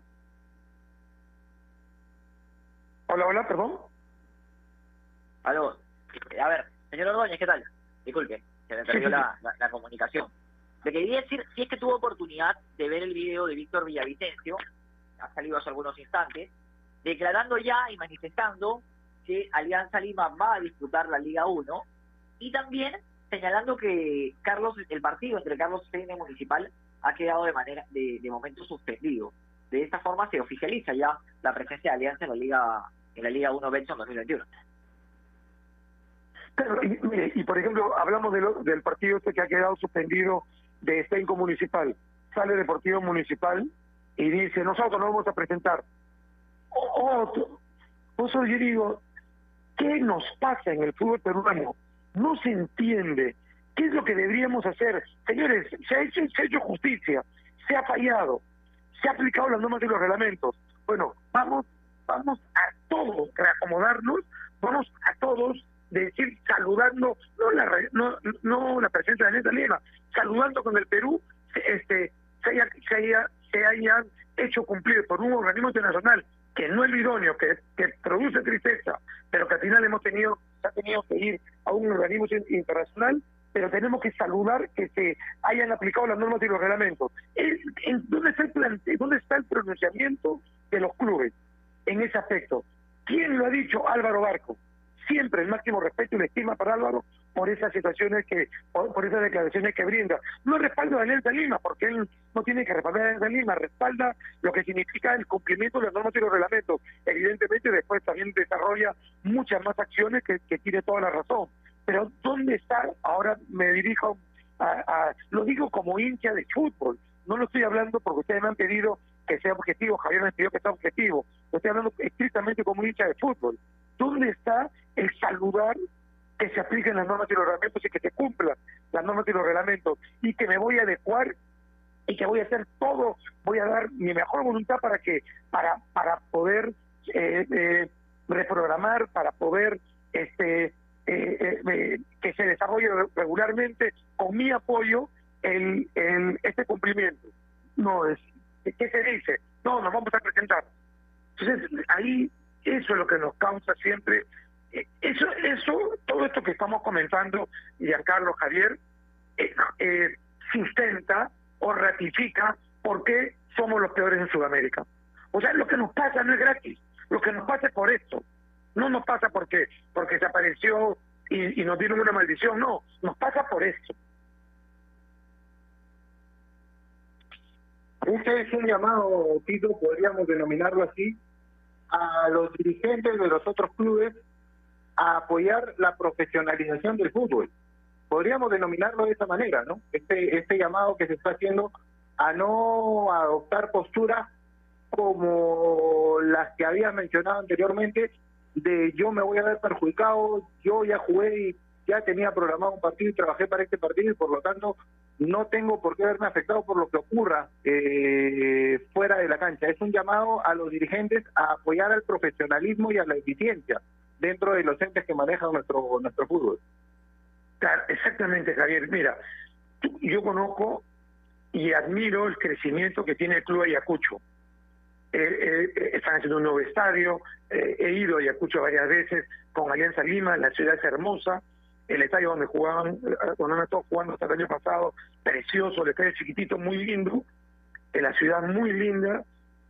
Hola, hola, perdón. Aló. A ver, señor Ordóñez, ¿qué tal? Disculpe, se me perdió la, la- la comunicación. Le quería decir si es que tuvo oportunidad de ver el video de Víctor Villavicencio, ha salido hace algunos instantes, declarando ya y manifestando que Alianza Lima va a disputar la Liga 1 y también señalando que Carlos el partido entre Carlos Stein y Municipal ha quedado de manera de, de momento suspendido. De esta forma se oficializa ya la presencia de Alianza en la Liga en la Liga 1 Betson 2021. Claro, y, mire, y por ejemplo, hablamos del partido este que ha quedado suspendido de Estenco Municipal. Sale Deportivo Municipal y dice, nosotros no vamos a presentar. Otro. Por yo digo, ¿qué nos pasa en el fútbol peruano? No se entiende. ¿Qué es lo que deberíamos hacer? Señores, se ha hecho, se ha hecho justicia, se ha fallado, se ha aplicado las normas y los reglamentos. Bueno, vamos, vamos a todos reacomodarnos, vamos a todos decir saludando no la no, no la presencia de Alianza Lima, saludando con el Perú este se haya, se haya se hayan hecho cumplir por un organismo internacional que no es lo idóneo, que, produce tristeza, pero que al final hemos tenido, ha tenido que ir a un organismo in- internacional, pero tenemos que saludar que se hayan aplicado las normas y los reglamentos. En- ¿Dónde está el plante- dónde está el pronunciamiento de los clubes en ese aspecto? ¿Quién lo ha dicho? Álvaro Barco. Siempre el máximo respeto y la estima para Álvaro por esas situaciones que, por, esas declaraciones que brinda. No respalda a Alianza Lima, porque él no tiene que respaldar a Alianza Lima, respalda lo que significa el cumplimiento de las normas y los reglamentos. Evidentemente después también desarrolla muchas más acciones que, que tiene toda la razón. Pero ¿dónde está? Ahora me dirijo a, a- lo digo como hincha de fútbol, no lo estoy hablando porque ustedes me han pedido que sea objetivo, Javier me pidió que sea objetivo, lo estoy hablando estrictamente como hincha de fútbol. ¿Dónde está el saludar que se apliquen las normas y los reglamentos y que se cumplan las normas y los reglamentos y que me voy a adecuar y que voy a hacer todo, voy a dar mi mejor voluntad para que para para poder eh, eh, reprogramar, para poder este eh, eh, eh, que se desarrolle re- regularmente con mi apoyo el, el este cumplimiento. No es ¿qué se dice? No, nos vamos a presentar. Entonces ahí eso es lo que nos causa siempre eh, eso, eso, todo esto que estamos comentando, Giancarlo Javier, eh, eh, sustenta o ratifica por qué somos los peores en Sudamérica. O sea, lo que nos pasa no es gratis, lo que nos pasa es por esto. No nos pasa porque porque se apareció y, y nos dieron una maldición, no, nos pasa por esto. Este es un llamado, Tito, podríamos denominarlo así, a los dirigentes de los otros clubes a apoyar la profesionalización del fútbol. Podríamos denominarlo de esa manera, ¿no? Este, este llamado que se está haciendo a no adoptar posturas como las que había mencionado anteriormente, de yo me voy a ver perjudicado, yo ya jugué y ya tenía programado un partido y trabajé para este partido y por lo tanto no tengo por qué verme afectado por lo que ocurra eh, fuera de la cancha. Es un llamado a los dirigentes a apoyar al profesionalismo y a la eficiencia dentro de los entes que manejan nuestro nuestro fútbol. Exactamente, Javier. Mira, yo conozco y admiro el crecimiento que tiene el Club Ayacucho. Eh, eh, eh, están haciendo un nuevo estadio, eh, he ido a Ayacucho varias veces con Alianza Lima, la ciudad es hermosa, el estadio donde jugaban, eh, donde han estado jugando hasta el año pasado, precioso, el estadio chiquitito, muy lindo, en la ciudad muy linda,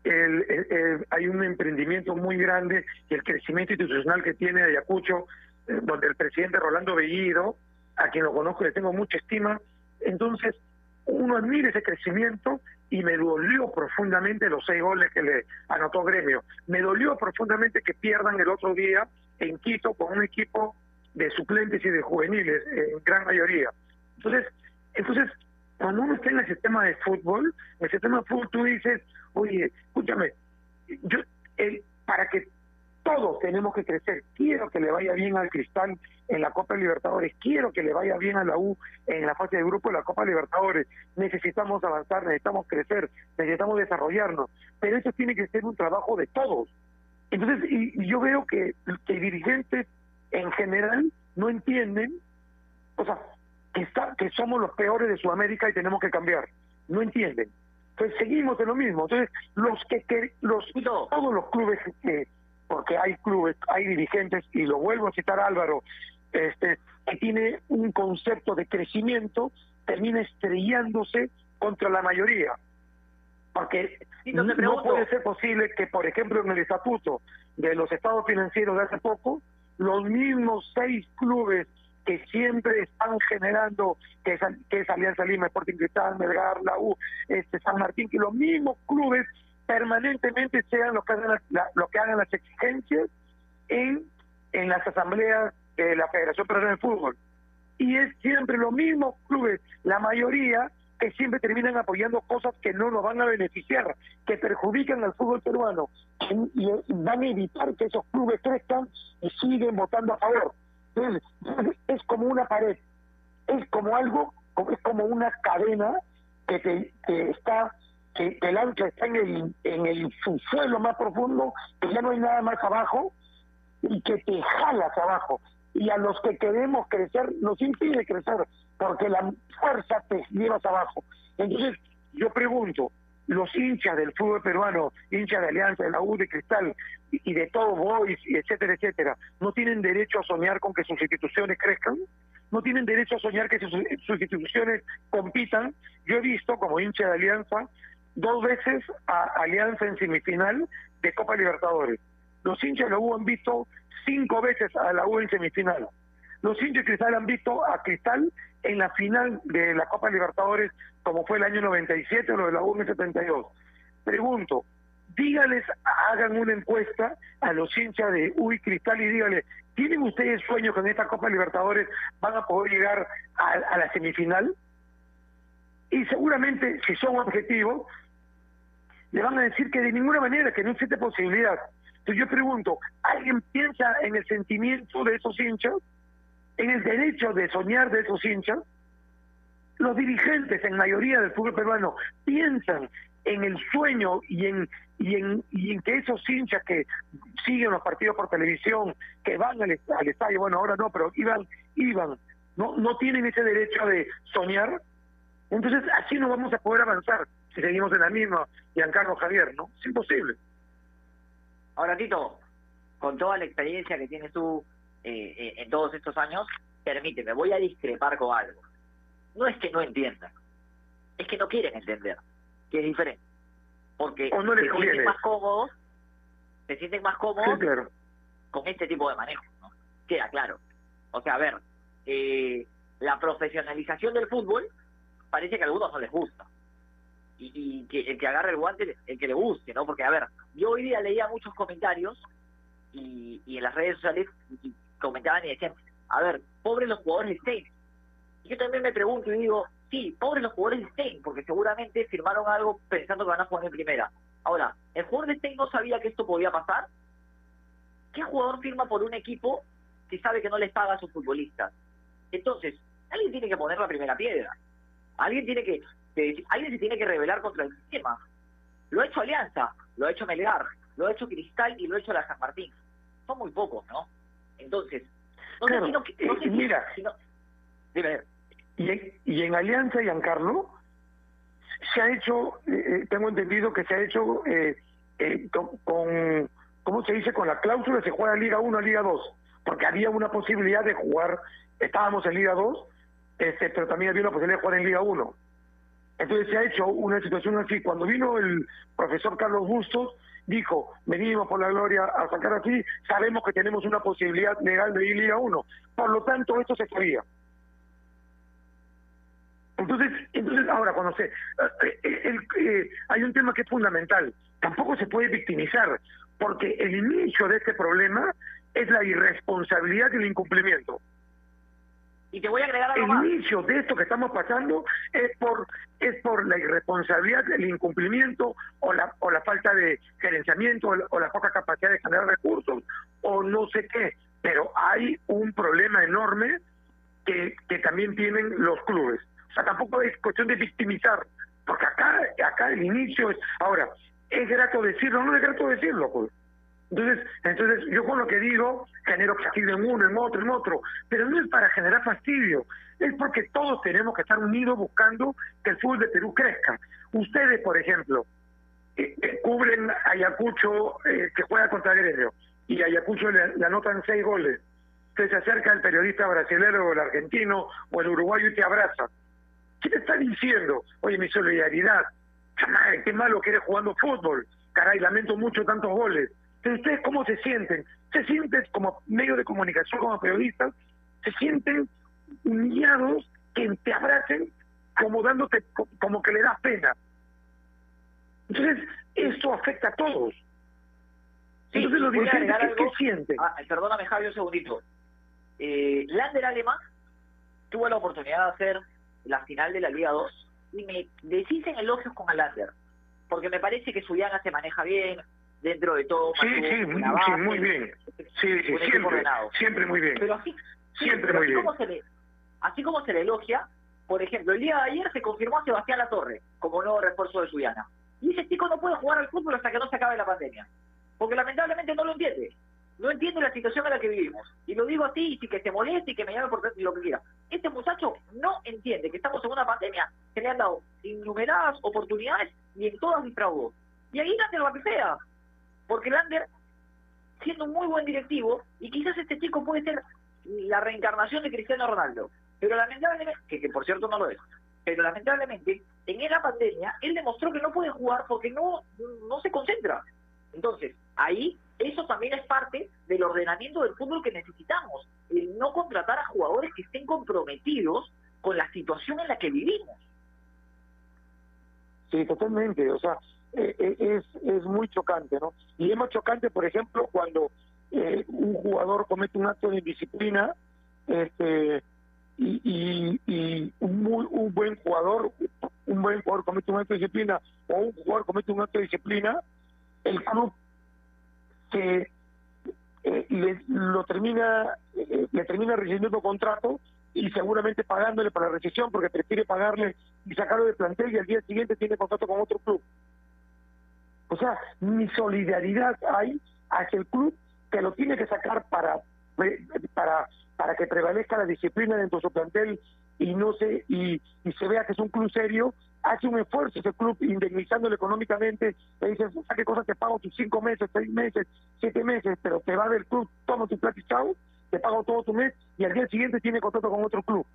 el- hay un emprendimiento muy grande y el crecimiento institucional que tiene Ayacucho, eh, donde el presidente Rolando Bellido, a quien lo conozco y le tengo mucha estima, entonces uno admira ese crecimiento y me dolió profundamente los seis goles que le anotó Gremio. Me dolió profundamente que pierdan el otro día en Quito con un equipo de suplentes y de juveniles, eh, en gran mayoría. Entonces, entonces cuando uno está en el sistema de fútbol, en el sistema de fútbol tú dices, oye, escúchame, yo, para que todos tenemos que crecer. Quiero que le vaya bien al Cristal en la Copa Libertadores. Quiero que le vaya bien a la U en la fase de grupo de la Copa Libertadores. Necesitamos avanzar, necesitamos crecer, necesitamos desarrollarnos. Pero eso tiene que ser un trabajo de todos. Entonces, y, y yo veo que, que dirigentes en general no entienden, o sea, que, está, que somos los peores de Sudamérica y tenemos que cambiar. No entienden. Entonces seguimos en lo mismo. Entonces, los que, que los todos los clubes que porque hay clubes, hay dirigentes, y lo vuelvo a citar Álvaro, este, que tiene un concepto de crecimiento, termina estrellándose contra la mayoría. Porque no puede ser posible que, por ejemplo, en el estatuto de los estados financieros de hace poco, los mismos seis clubes que siempre están generando, que es, que es Alianza Lima, Sporting Cristal, Melgar, la U, este, San Martín, que los mismos clubes permanentemente sean los que hagan la- los que hagan las exigencias en, en las asambleas de la Federación Peruana de Fútbol. Y es siempre los mismos clubes, la mayoría, que siempre terminan apoyando cosas que no nos van a beneficiar, que perjudican al fútbol peruano y, van a evitar que esos clubes crezcan y siguen votando a favor. Entonces, es como una pared, es como algo, es como una cadena que, te, está, que, el ancla está en el, en el subsuelo más profundo, que ya no hay nada más abajo y que te jala hacia abajo. Y a los que queremos crecer nos impide crecer, porque la fuerza te lleva hacia abajo. Entonces, yo pregunto, los hinchas del fútbol peruano, hinchas de Alianza, de la U, de Cristal y de todo Boys, etcétera, etcétera, ¿no tienen derecho a soñar con que sus instituciones crezcan? ¿No tienen derecho a soñar que sus, sus instituciones compitan? Yo he visto, como hincha de Alianza, dos veces a Alianza en semifinal de Copa Libertadores. Los hinchas de la U han visto cinco veces a la U en semifinal. Los hinchas de Cristal han visto a Cristal en la final de la Copa Libertadores, como fue el año 97 o lo de la U en el 72. Pregunto, dígales, hagan una encuesta a los hinchas de U y Cristal y díganle, ¿tienen ustedes sueños que en esta Copa Libertadores van a poder llegar a, a la semifinal? Y seguramente, si son objetivos, le van a decir que de ninguna manera, que no existe posibilidad. Entonces yo pregunto, ¿alguien piensa en el sentimiento de esos hinchas? ¿En el derecho de soñar de esos hinchas? Los dirigentes, en mayoría del fútbol peruano, piensan en el sueño y en, y en, y en que esos hinchas que siguen los partidos por televisión, que van al, al estadio, bueno, ahora no, pero iban, iban, no, no tienen ese derecho de soñar. Entonces, así no vamos a poder avanzar si seguimos en la misma, Giancarlo Javier, ¿no? Es imposible. Ahora, Tito, con toda la experiencia que tienes tú eh, eh, en todos estos años, permíteme, voy a discrepar con algo. No es que no entiendan, es que no quieren entender, que es diferente. Porque O no les se sienten más cómodos, se sienten más cómodos Sí, claro. con este tipo de manejo, ¿no? Queda claro. O sea, a ver, eh, la profesionalización del fútbol parece que a algunos no les gusta. Y, y que el que agarre el guante, el que le guste, ¿no? Porque, a ver, yo hoy día leía muchos comentarios y, y en las redes sociales y comentaban y decían, a ver, pobres los jugadores de Stein. Y yo también me pregunto y digo, sí, pobres los jugadores de Stein, porque seguramente firmaron algo pensando que van a jugar en primera. Ahora, ¿el jugador de Stein no sabía que esto podía pasar? ¿Qué jugador firma por un equipo que sabe que no les paga a sus futbolistas? Entonces, alguien tiene que poner la primera piedra. Alguien tiene que, alguien se tiene que rebelar contra el sistema. Lo ha hecho Alianza, lo ha hecho Melgar, lo ha hecho Cristal y lo ha hecho la San Martín. Son muy pocos, ¿no? Entonces, no Claro, no, sé eh, mira. si no- dime, Y en, y en Alianza, Giancarlo, se ha hecho, eh, eh, tengo entendido que se ha hecho eh, eh, con, con, ¿cómo se dice? Con la cláusula se juega Liga 1 a Liga 2, porque había una posibilidad de jugar, estábamos en Liga 2, este, pero también había una posibilidad de jugar en Liga 1. Entonces se ha hecho una situación así. Cuando vino el profesor Carlos Bustos, dijo, venimos por la gloria a sacar así, sabemos que tenemos una posibilidad legal de ir Liga 1. Por lo tanto, esto se sabía. Entonces, entonces ahora cuando se... eh, el- eh, hay un tema que es fundamental. Tampoco se puede victimizar, porque el inicio de este problema es la irresponsabilidad y el incumplimiento. Y te voy a agregar algo El inicio de esto que estamos pasando es por es por la irresponsabilidad, el incumplimiento o la o la falta de gerenciamiento o la, o la poca capacidad de generar recursos o no sé qué. Pero hay un problema enorme que, que también tienen los clubes. O sea, tampoco es cuestión de victimizar, porque acá acá el inicio es ahora es grato decirlo, no es grato decirlo, pues. Entonces, entonces yo con lo que digo genero fastidio en uno, en otro, en otro, pero no es para generar fastidio, es porque todos tenemos que estar unidos buscando que el fútbol de Perú crezca. Ustedes, por ejemplo, eh, eh, cubren a Ayacucho eh, que juega contra Gremio y Ayacucho le, le anotan seis goles. Usted se acerca el periodista brasileño o el argentino o el uruguayo y te abraza. ¿Qué te está diciendo? Oye, mi solidaridad. Qué malo que eres jugando fútbol. Caray, lamento mucho tantos goles. Pero ustedes cómo se sienten? Se sienten como medio de comunicación, como periodistas, se sienten humillados que te abracen como dándote, co- como que le das pena. Entonces, esto afecta a todos. Sí, Entonces los dirigentes, ¿qué, algo. sienten? Ah, perdóname, Javi, un segundito. Eh, Lander Alemán tuvo la oportunidad de hacer la final de la Liga 2 y me deshicen elogios con Lander, porque me parece que Suyana se maneja bien, dentro de todo. Sí, sí, base, sí, muy bien. Sí, sí, siempre, siempre muy bien. Pero así, sí, Siempre pero muy así bien. Como se le, así como se le elogia, por ejemplo, el día de ayer se confirmó a Sebastián Latorre como nuevo refuerzo de Suyana. Y ese chico no puede jugar al fútbol hasta que no se acabe la pandemia. Porque lamentablemente no lo entiende. No entiende la situación en la que vivimos. Y lo digo así, y si que se moleste y que me llame por lo que quiera. Este muchacho no entiende que estamos en una pandemia que le han dado innumeradas oportunidades y en todas defraudó. Y ahí Lander lo pipea. Porque Lander, siendo un muy buen directivo, y quizás este chico puede ser la reencarnación de Cristiano Ronaldo. Pero lamentablemente, que, por cierto no lo es, pero lamentablemente, en la pandemia, él demostró que no puede jugar porque no, no se concentra. Entonces, ahí, eso también es parte del ordenamiento del fútbol que necesitamos. El no contratar a jugadores que estén comprometidos con la situación en la que vivimos. Sí, totalmente. O sea, es, es muy chocante, ¿no? Y es más chocante, por ejemplo, cuando eh, un jugador comete un acto de indisciplina este, y, y, un, muy, un buen jugador, un buen jugador comete un acto de disciplina o un jugador comete un acto de disciplina, el club que eh, le, lo termina, eh, le termina rescindiendo contrato y seguramente pagándole para la recesión porque prefiere pagarle y sacarlo del plantel y al día siguiente tiene contrato con otro club. O sea, mi solidaridad hay hacia el club que lo tiene que sacar para para para que prevalezca la disciplina dentro de su plantel y no se y, y se vea que es un club serio hace un esfuerzo ese club indemnizándolo económicamente le dice qué cosa te pago tus cinco meses seis meses siete meses pero te va del club toma tu plata y chao te pago todo tu mes y al día siguiente tiene contrato con otro club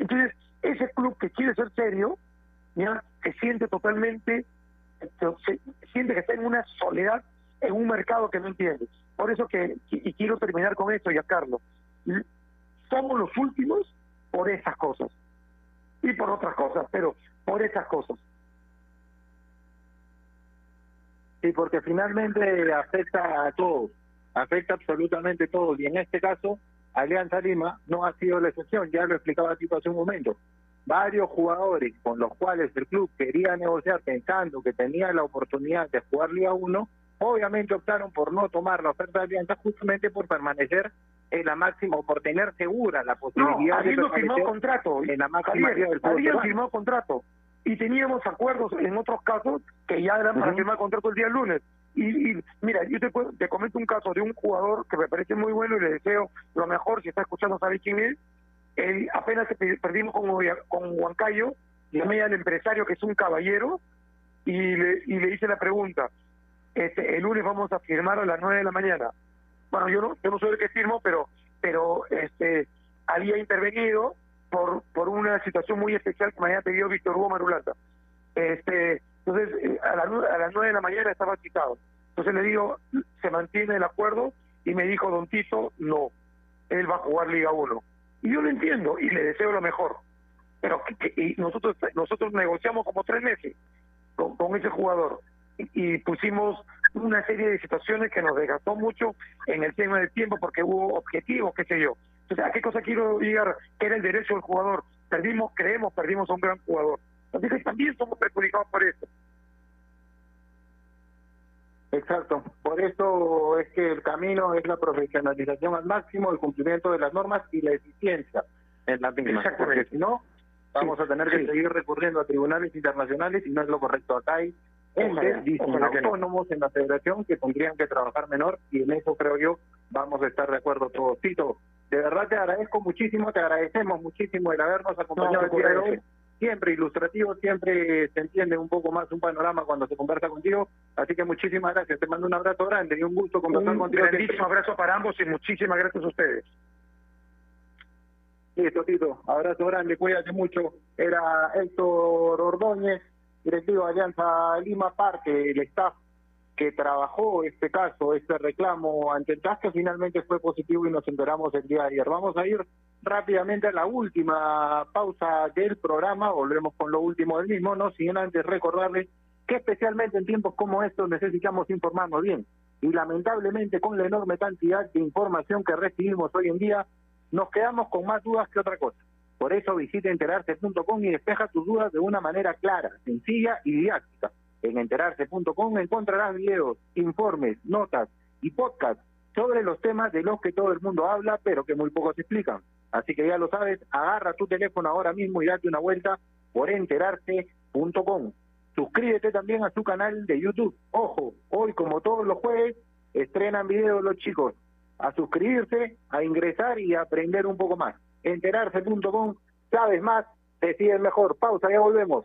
entonces ese club que quiere ser serio ya se siente totalmente siente que está en una soledad en un mercado que no entiende por eso que y quiero terminar con esto ya Carlos somos los últimos por esas cosas y por otras cosas, pero por esas cosas. Sí, porque finalmente afecta a todos, afecta absolutamente a todos. Y en este caso, Alianza Lima no ha sido la excepción, ya lo explicaba Tito hace un momento. Varios jugadores con los cuales el club quería negociar pensando que tenía la oportunidad de jugar Liga 1, obviamente optaron por no tomar la oferta de Alianza justamente por permanecer en la máxima o por tener segura la No, posibilidad de habiendo firmado permanecer contrato, en la máxima Javier, del habían firmado contrato y teníamos acuerdos en otros casos que ya eran para Ujú. firmar contrato el día lunes. Y, y mira, yo te, puedo- te comento un caso de un jugador que me parece muy bueno y le deseo lo mejor, si está escuchando sabe quién es, apenas perdimos con, con Huancayo, llamé al empresario que es un caballero y le, y le hice la pregunta, este, el lunes vamos a firmar a las 9 de la mañana. Bueno, yo no, yo no soy el que firmo, pero, pero este, había intervenido por, por una situación muy especial que me había pedido Víctor Hugo Marulanda. Este, entonces, eh, a las 9 de la mañana estaba citado. Entonces le digo, se mantiene el acuerdo y me dijo Don Tito, no, él va a jugar Liga 1. Y yo lo entiendo y le deseo lo mejor. Pero y nosotros nosotros negociamos como tres meses con, ese jugador y, pusimos una serie de situaciones que nos desgastó mucho en el tema del tiempo porque hubo objetivos, qué sé yo. Entonces, ¿a qué cosa quiero llegar? Que era el derecho del jugador. Perdimos, creemos, perdimos a un gran jugador. Entonces también somos perjudicados por eso. Exacto. Por eso es que el camino es la profesionalización al máximo, el cumplimiento de las normas y la eficiencia en las mismas. Porque si no, vamos a tener que sí. seguir recurriendo a tribunales internacionales y no es lo correcto. Acá hay entes, autónomos en la federación que tendrían que trabajar menor y en eso creo yo vamos a estar de acuerdo todos. Tito, de verdad te agradezco muchísimo, te agradecemos muchísimo el habernos acompañado No, el día de por hoy. Siempre ilustrativo, siempre se entiende un poco más un panorama cuando se conversa contigo. Así que muchísimas gracias. Te mando un abrazo grande y un gusto conversar Un contigo. grandísimo abrazo para ambos y muchísimas gracias a ustedes. Listo, Tito. Abrazo grande, cuídate mucho. Era Héctor Ordóñez, directivo de Alianza Lima, parte del staff que trabajó este caso, este reclamo ante el TAS, que finalmente fue positivo y nos enteramos el día de ayer. Vamos a ir rápidamente a la última pausa del programa, volvemos con lo último del mismo, no sin antes recordarles que especialmente en tiempos como estos necesitamos informarnos bien. Y lamentablemente con la enorme cantidad de información que recibimos hoy en día, nos quedamos con más dudas que otra cosa. Por eso visita enterarse.com y despeja tus dudas de una manera clara, sencilla y didáctica. En enterarse.com encontrarás videos, informes, notas y podcasts sobre los temas de los que todo el mundo habla, pero que muy pocos explican. Así que ya lo sabes, agarra tu teléfono ahora mismo y date una vuelta por enterarse.com. Suscríbete también a su canal de YouTube. Ojo, hoy como todos los jueves estrenan videos los chicos. A suscribirse, a ingresar y a aprender un poco más. Enterarse.com, sabes más, decides mejor. Pausa, ya volvemos.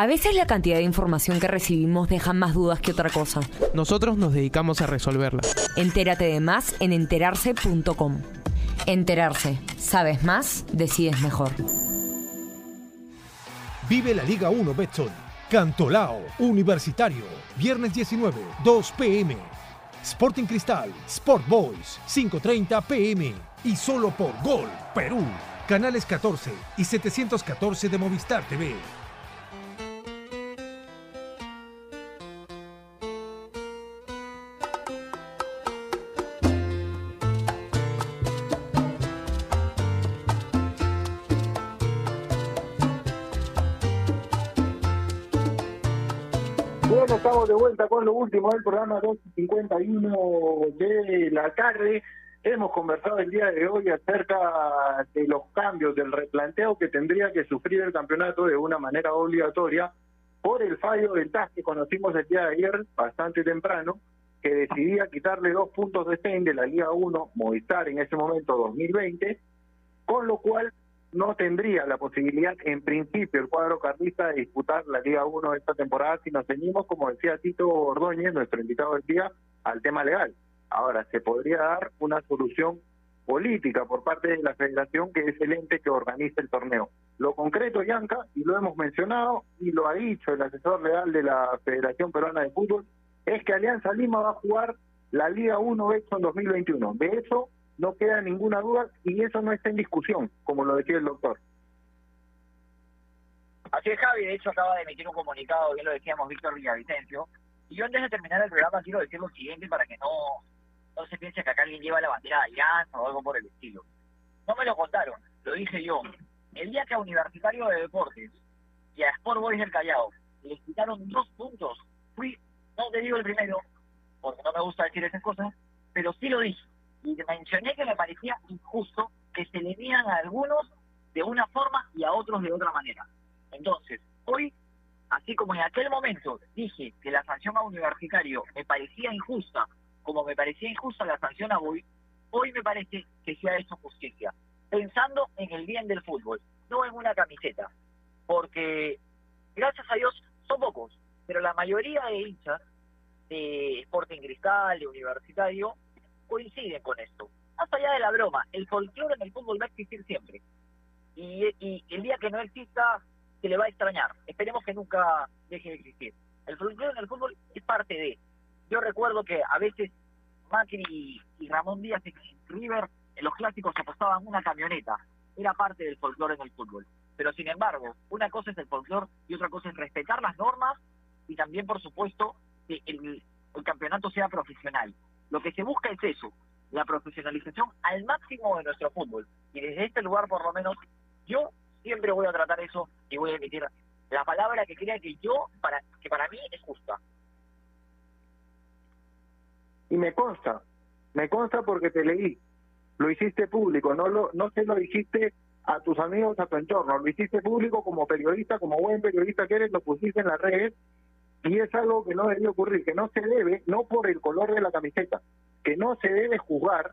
A veces la cantidad de información que recibimos deja más dudas que otra cosa. Nosotros nos dedicamos a resolverla. Entérate de más en enterarse.com. Enterarse. Sabes más, decides mejor. Vive la Liga 1 Betson. Cantolao, Universitario. Viernes 19, 2 pm. Sporting Cristal, Sport Boys, 5.30 pm. Y solo por Gol, Perú. Canales 14 y 714 de Movistar TV. Vuelta con lo último del programa 251 de la tarde. Hemos conversado el día de hoy acerca de los cambios, del replanteo que tendría que sufrir el campeonato de una manera obligatoria por el fallo del TAS que conocimos el día de ayer, bastante temprano, que decidía quitarle dos puntos de Stein de la Liga 1, Movistar en ese momento 2020, con lo cual no tendría la posibilidad, en principio, el cuadro carlista de disputar la Liga 1 esta temporada si nos ceñimos, como decía Tito Ordóñez, nuestro invitado del día, al tema legal. Ahora, se podría dar una solución política por parte de la federación, que es el ente que organiza el torneo. Lo concreto, Yanka, y lo hemos mencionado, y lo ha dicho el asesor legal de la Federación Peruana de Fútbol, es que Alianza Lima va a jugar la Liga 1 en 2021. De eso no queda ninguna duda y eso no está en discusión, como lo decía el doctor. Así es, Javi. De hecho, acaba de emitir un comunicado, bien lo decíamos, Víctor Villavicencio. Y yo antes de terminar el programa quiero decir lo siguiente para que no, no se piense que acá alguien lleva la bandera de Alianza o algo por el estilo. No me lo contaron. lo dije yo, el día que a Universitario de Deportes y a Sport Boys del Callao les quitaron dos puntos, fui, no te digo el primero, porque no me gusta decir esas cosas, pero sí lo dije. Y mencioné que me parecía injusto que se le dieran a algunos de una forma y a otros de otra manera. Entonces, hoy, así como en aquel momento dije que la sanción a Universitario me parecía injusta, como me parecía injusta la sanción a Boy, hoy me parece que se ha hecho justicia, pensando en el bien del fútbol, no en una camiseta, porque gracias a Dios son pocos, pero la mayoría de hinchas de Sporting Cristal, de Universitario, coinciden con esto. Más allá de la broma, el folclore en el fútbol va a existir siempre. Y, y el día que no exista, se le va a extrañar. Esperemos que nunca deje de existir. El folclore en el fútbol es parte de. Yo recuerdo que a veces Macri y Ramón Díaz en River, en los clásicos apostaban una camioneta. Era parte del folclore en el fútbol. Pero sin embargo, una cosa es el folclore y otra cosa es respetar las normas y también, por supuesto, que el, el campeonato sea profesional. Lo que se busca es eso, la profesionalización al máximo de nuestro fútbol. Y desde este lugar, por lo menos, yo siempre voy a tratar eso y voy a emitir la palabra que crea que yo, para que para mí es justa. Y me consta, me consta porque te leí, lo hiciste público, no lo, no se lo dijiste a tus amigos, a tu entorno, lo hiciste público como periodista, como buen periodista que eres, lo pusiste en las redes y es algo que no debe ocurrir, que no se debe, no por el color de la camiseta, que no se debe juzgar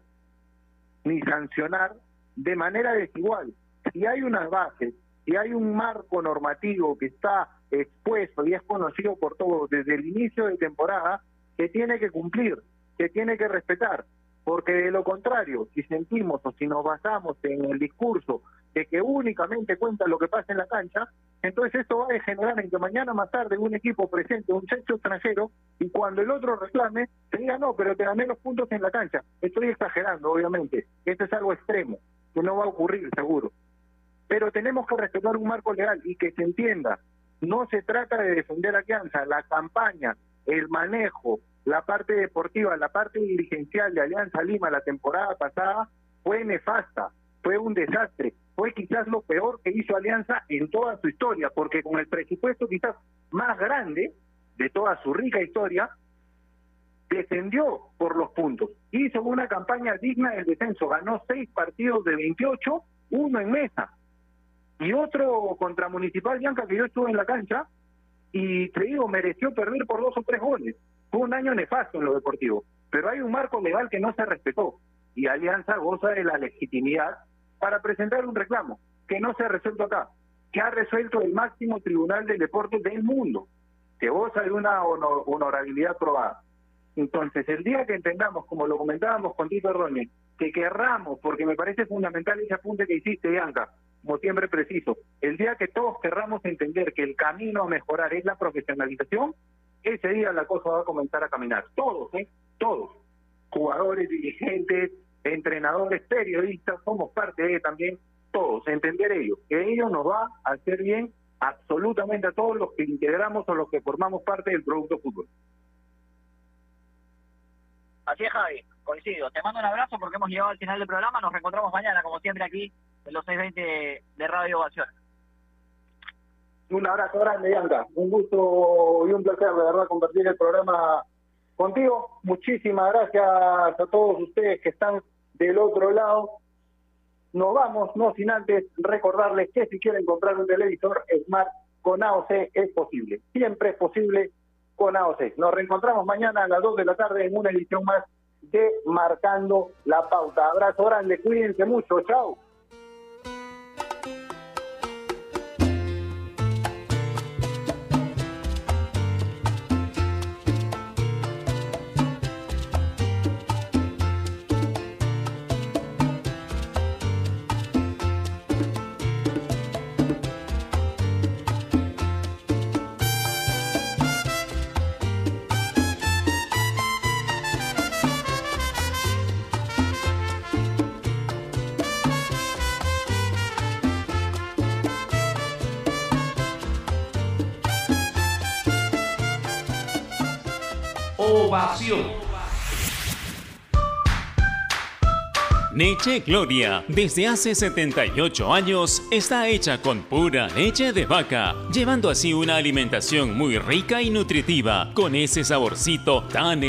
ni sancionar de manera desigual. Si hay unas bases, si hay un marco normativo que está expuesto y es conocido por todos desde el inicio de temporada, que tiene que cumplir, que tiene que respetar, porque de lo contrario, si sentimos o si nos basamos en el discurso de que únicamente cuenta lo que pasa en la cancha, entonces esto va a generar en que mañana más tarde un equipo presente un sexo extranjero y cuando el otro reclame, se diga no, pero te gané los puntos en la cancha. Estoy exagerando, obviamente. Esto es algo extremo, que no va a ocurrir seguro. Pero tenemos que respetar un marco legal y que se entienda. No se trata de defender a Alianza, la campaña, el manejo, la parte deportiva, la parte dirigencial de Alianza Lima la temporada pasada fue nefasta, fue un desastre, fue quizás lo peor que hizo Alianza en toda su historia, porque con el presupuesto quizás más grande de toda su rica historia, descendió por los puntos, hizo una campaña digna del descenso, ganó seis partidos de 28, uno en mesa, y otro contra Municipal Bianca que yo estuve en la cancha, y te digo, mereció perder por dos o tres goles. Fue un año nefasto en lo deportivo, pero hay un marco legal que no se respetó, y Alianza goza de la legitimidad para presentar un reclamo que no se ha resuelto acá, que ha resuelto el máximo tribunal del deporte del mundo, que goza de una honor- honorabilidad probada. Entonces, el día que entendamos, como lo comentábamos con Tito Roñez, que querramos, porque me parece fundamental ese apunte que hiciste, Bianca, como siempre preciso, el día que todos querramos entender que el camino a mejorar es la profesionalización, ese día la cosa va a comenzar a caminar. Todos, ¿eh? Todos. Jugadores, dirigentes, entrenadores, periodistas, somos parte de también todos, entender ello, que ello nos va a hacer bien absolutamente a todos los que integramos o los que formamos parte del producto fútbol. Así es, Javi, coincido. Te mando un abrazo porque hemos llegado al final del programa. Nos reencontramos mañana, como siempre, aquí en los 620 de Radio Ovación. Un abrazo grande, Bianca. Un gusto y un placer, de verdad, compartir el programa contigo. Muchísimas gracias a todos ustedes que están del otro lado. Nos vamos, no sin antes recordarles que si quieren comprar un televisor Smart con AOC es posible. Siempre es posible con AOC. Nos reencontramos mañana a las 2 de la tarde en una edición más de Marcando la Pauta. Abrazo grande, cuídense mucho. Chao. Leche Gloria, desde hace 78 años, está hecha con pura leche de vaca, llevando así una alimentación muy rica y nutritiva, con ese saborcito tan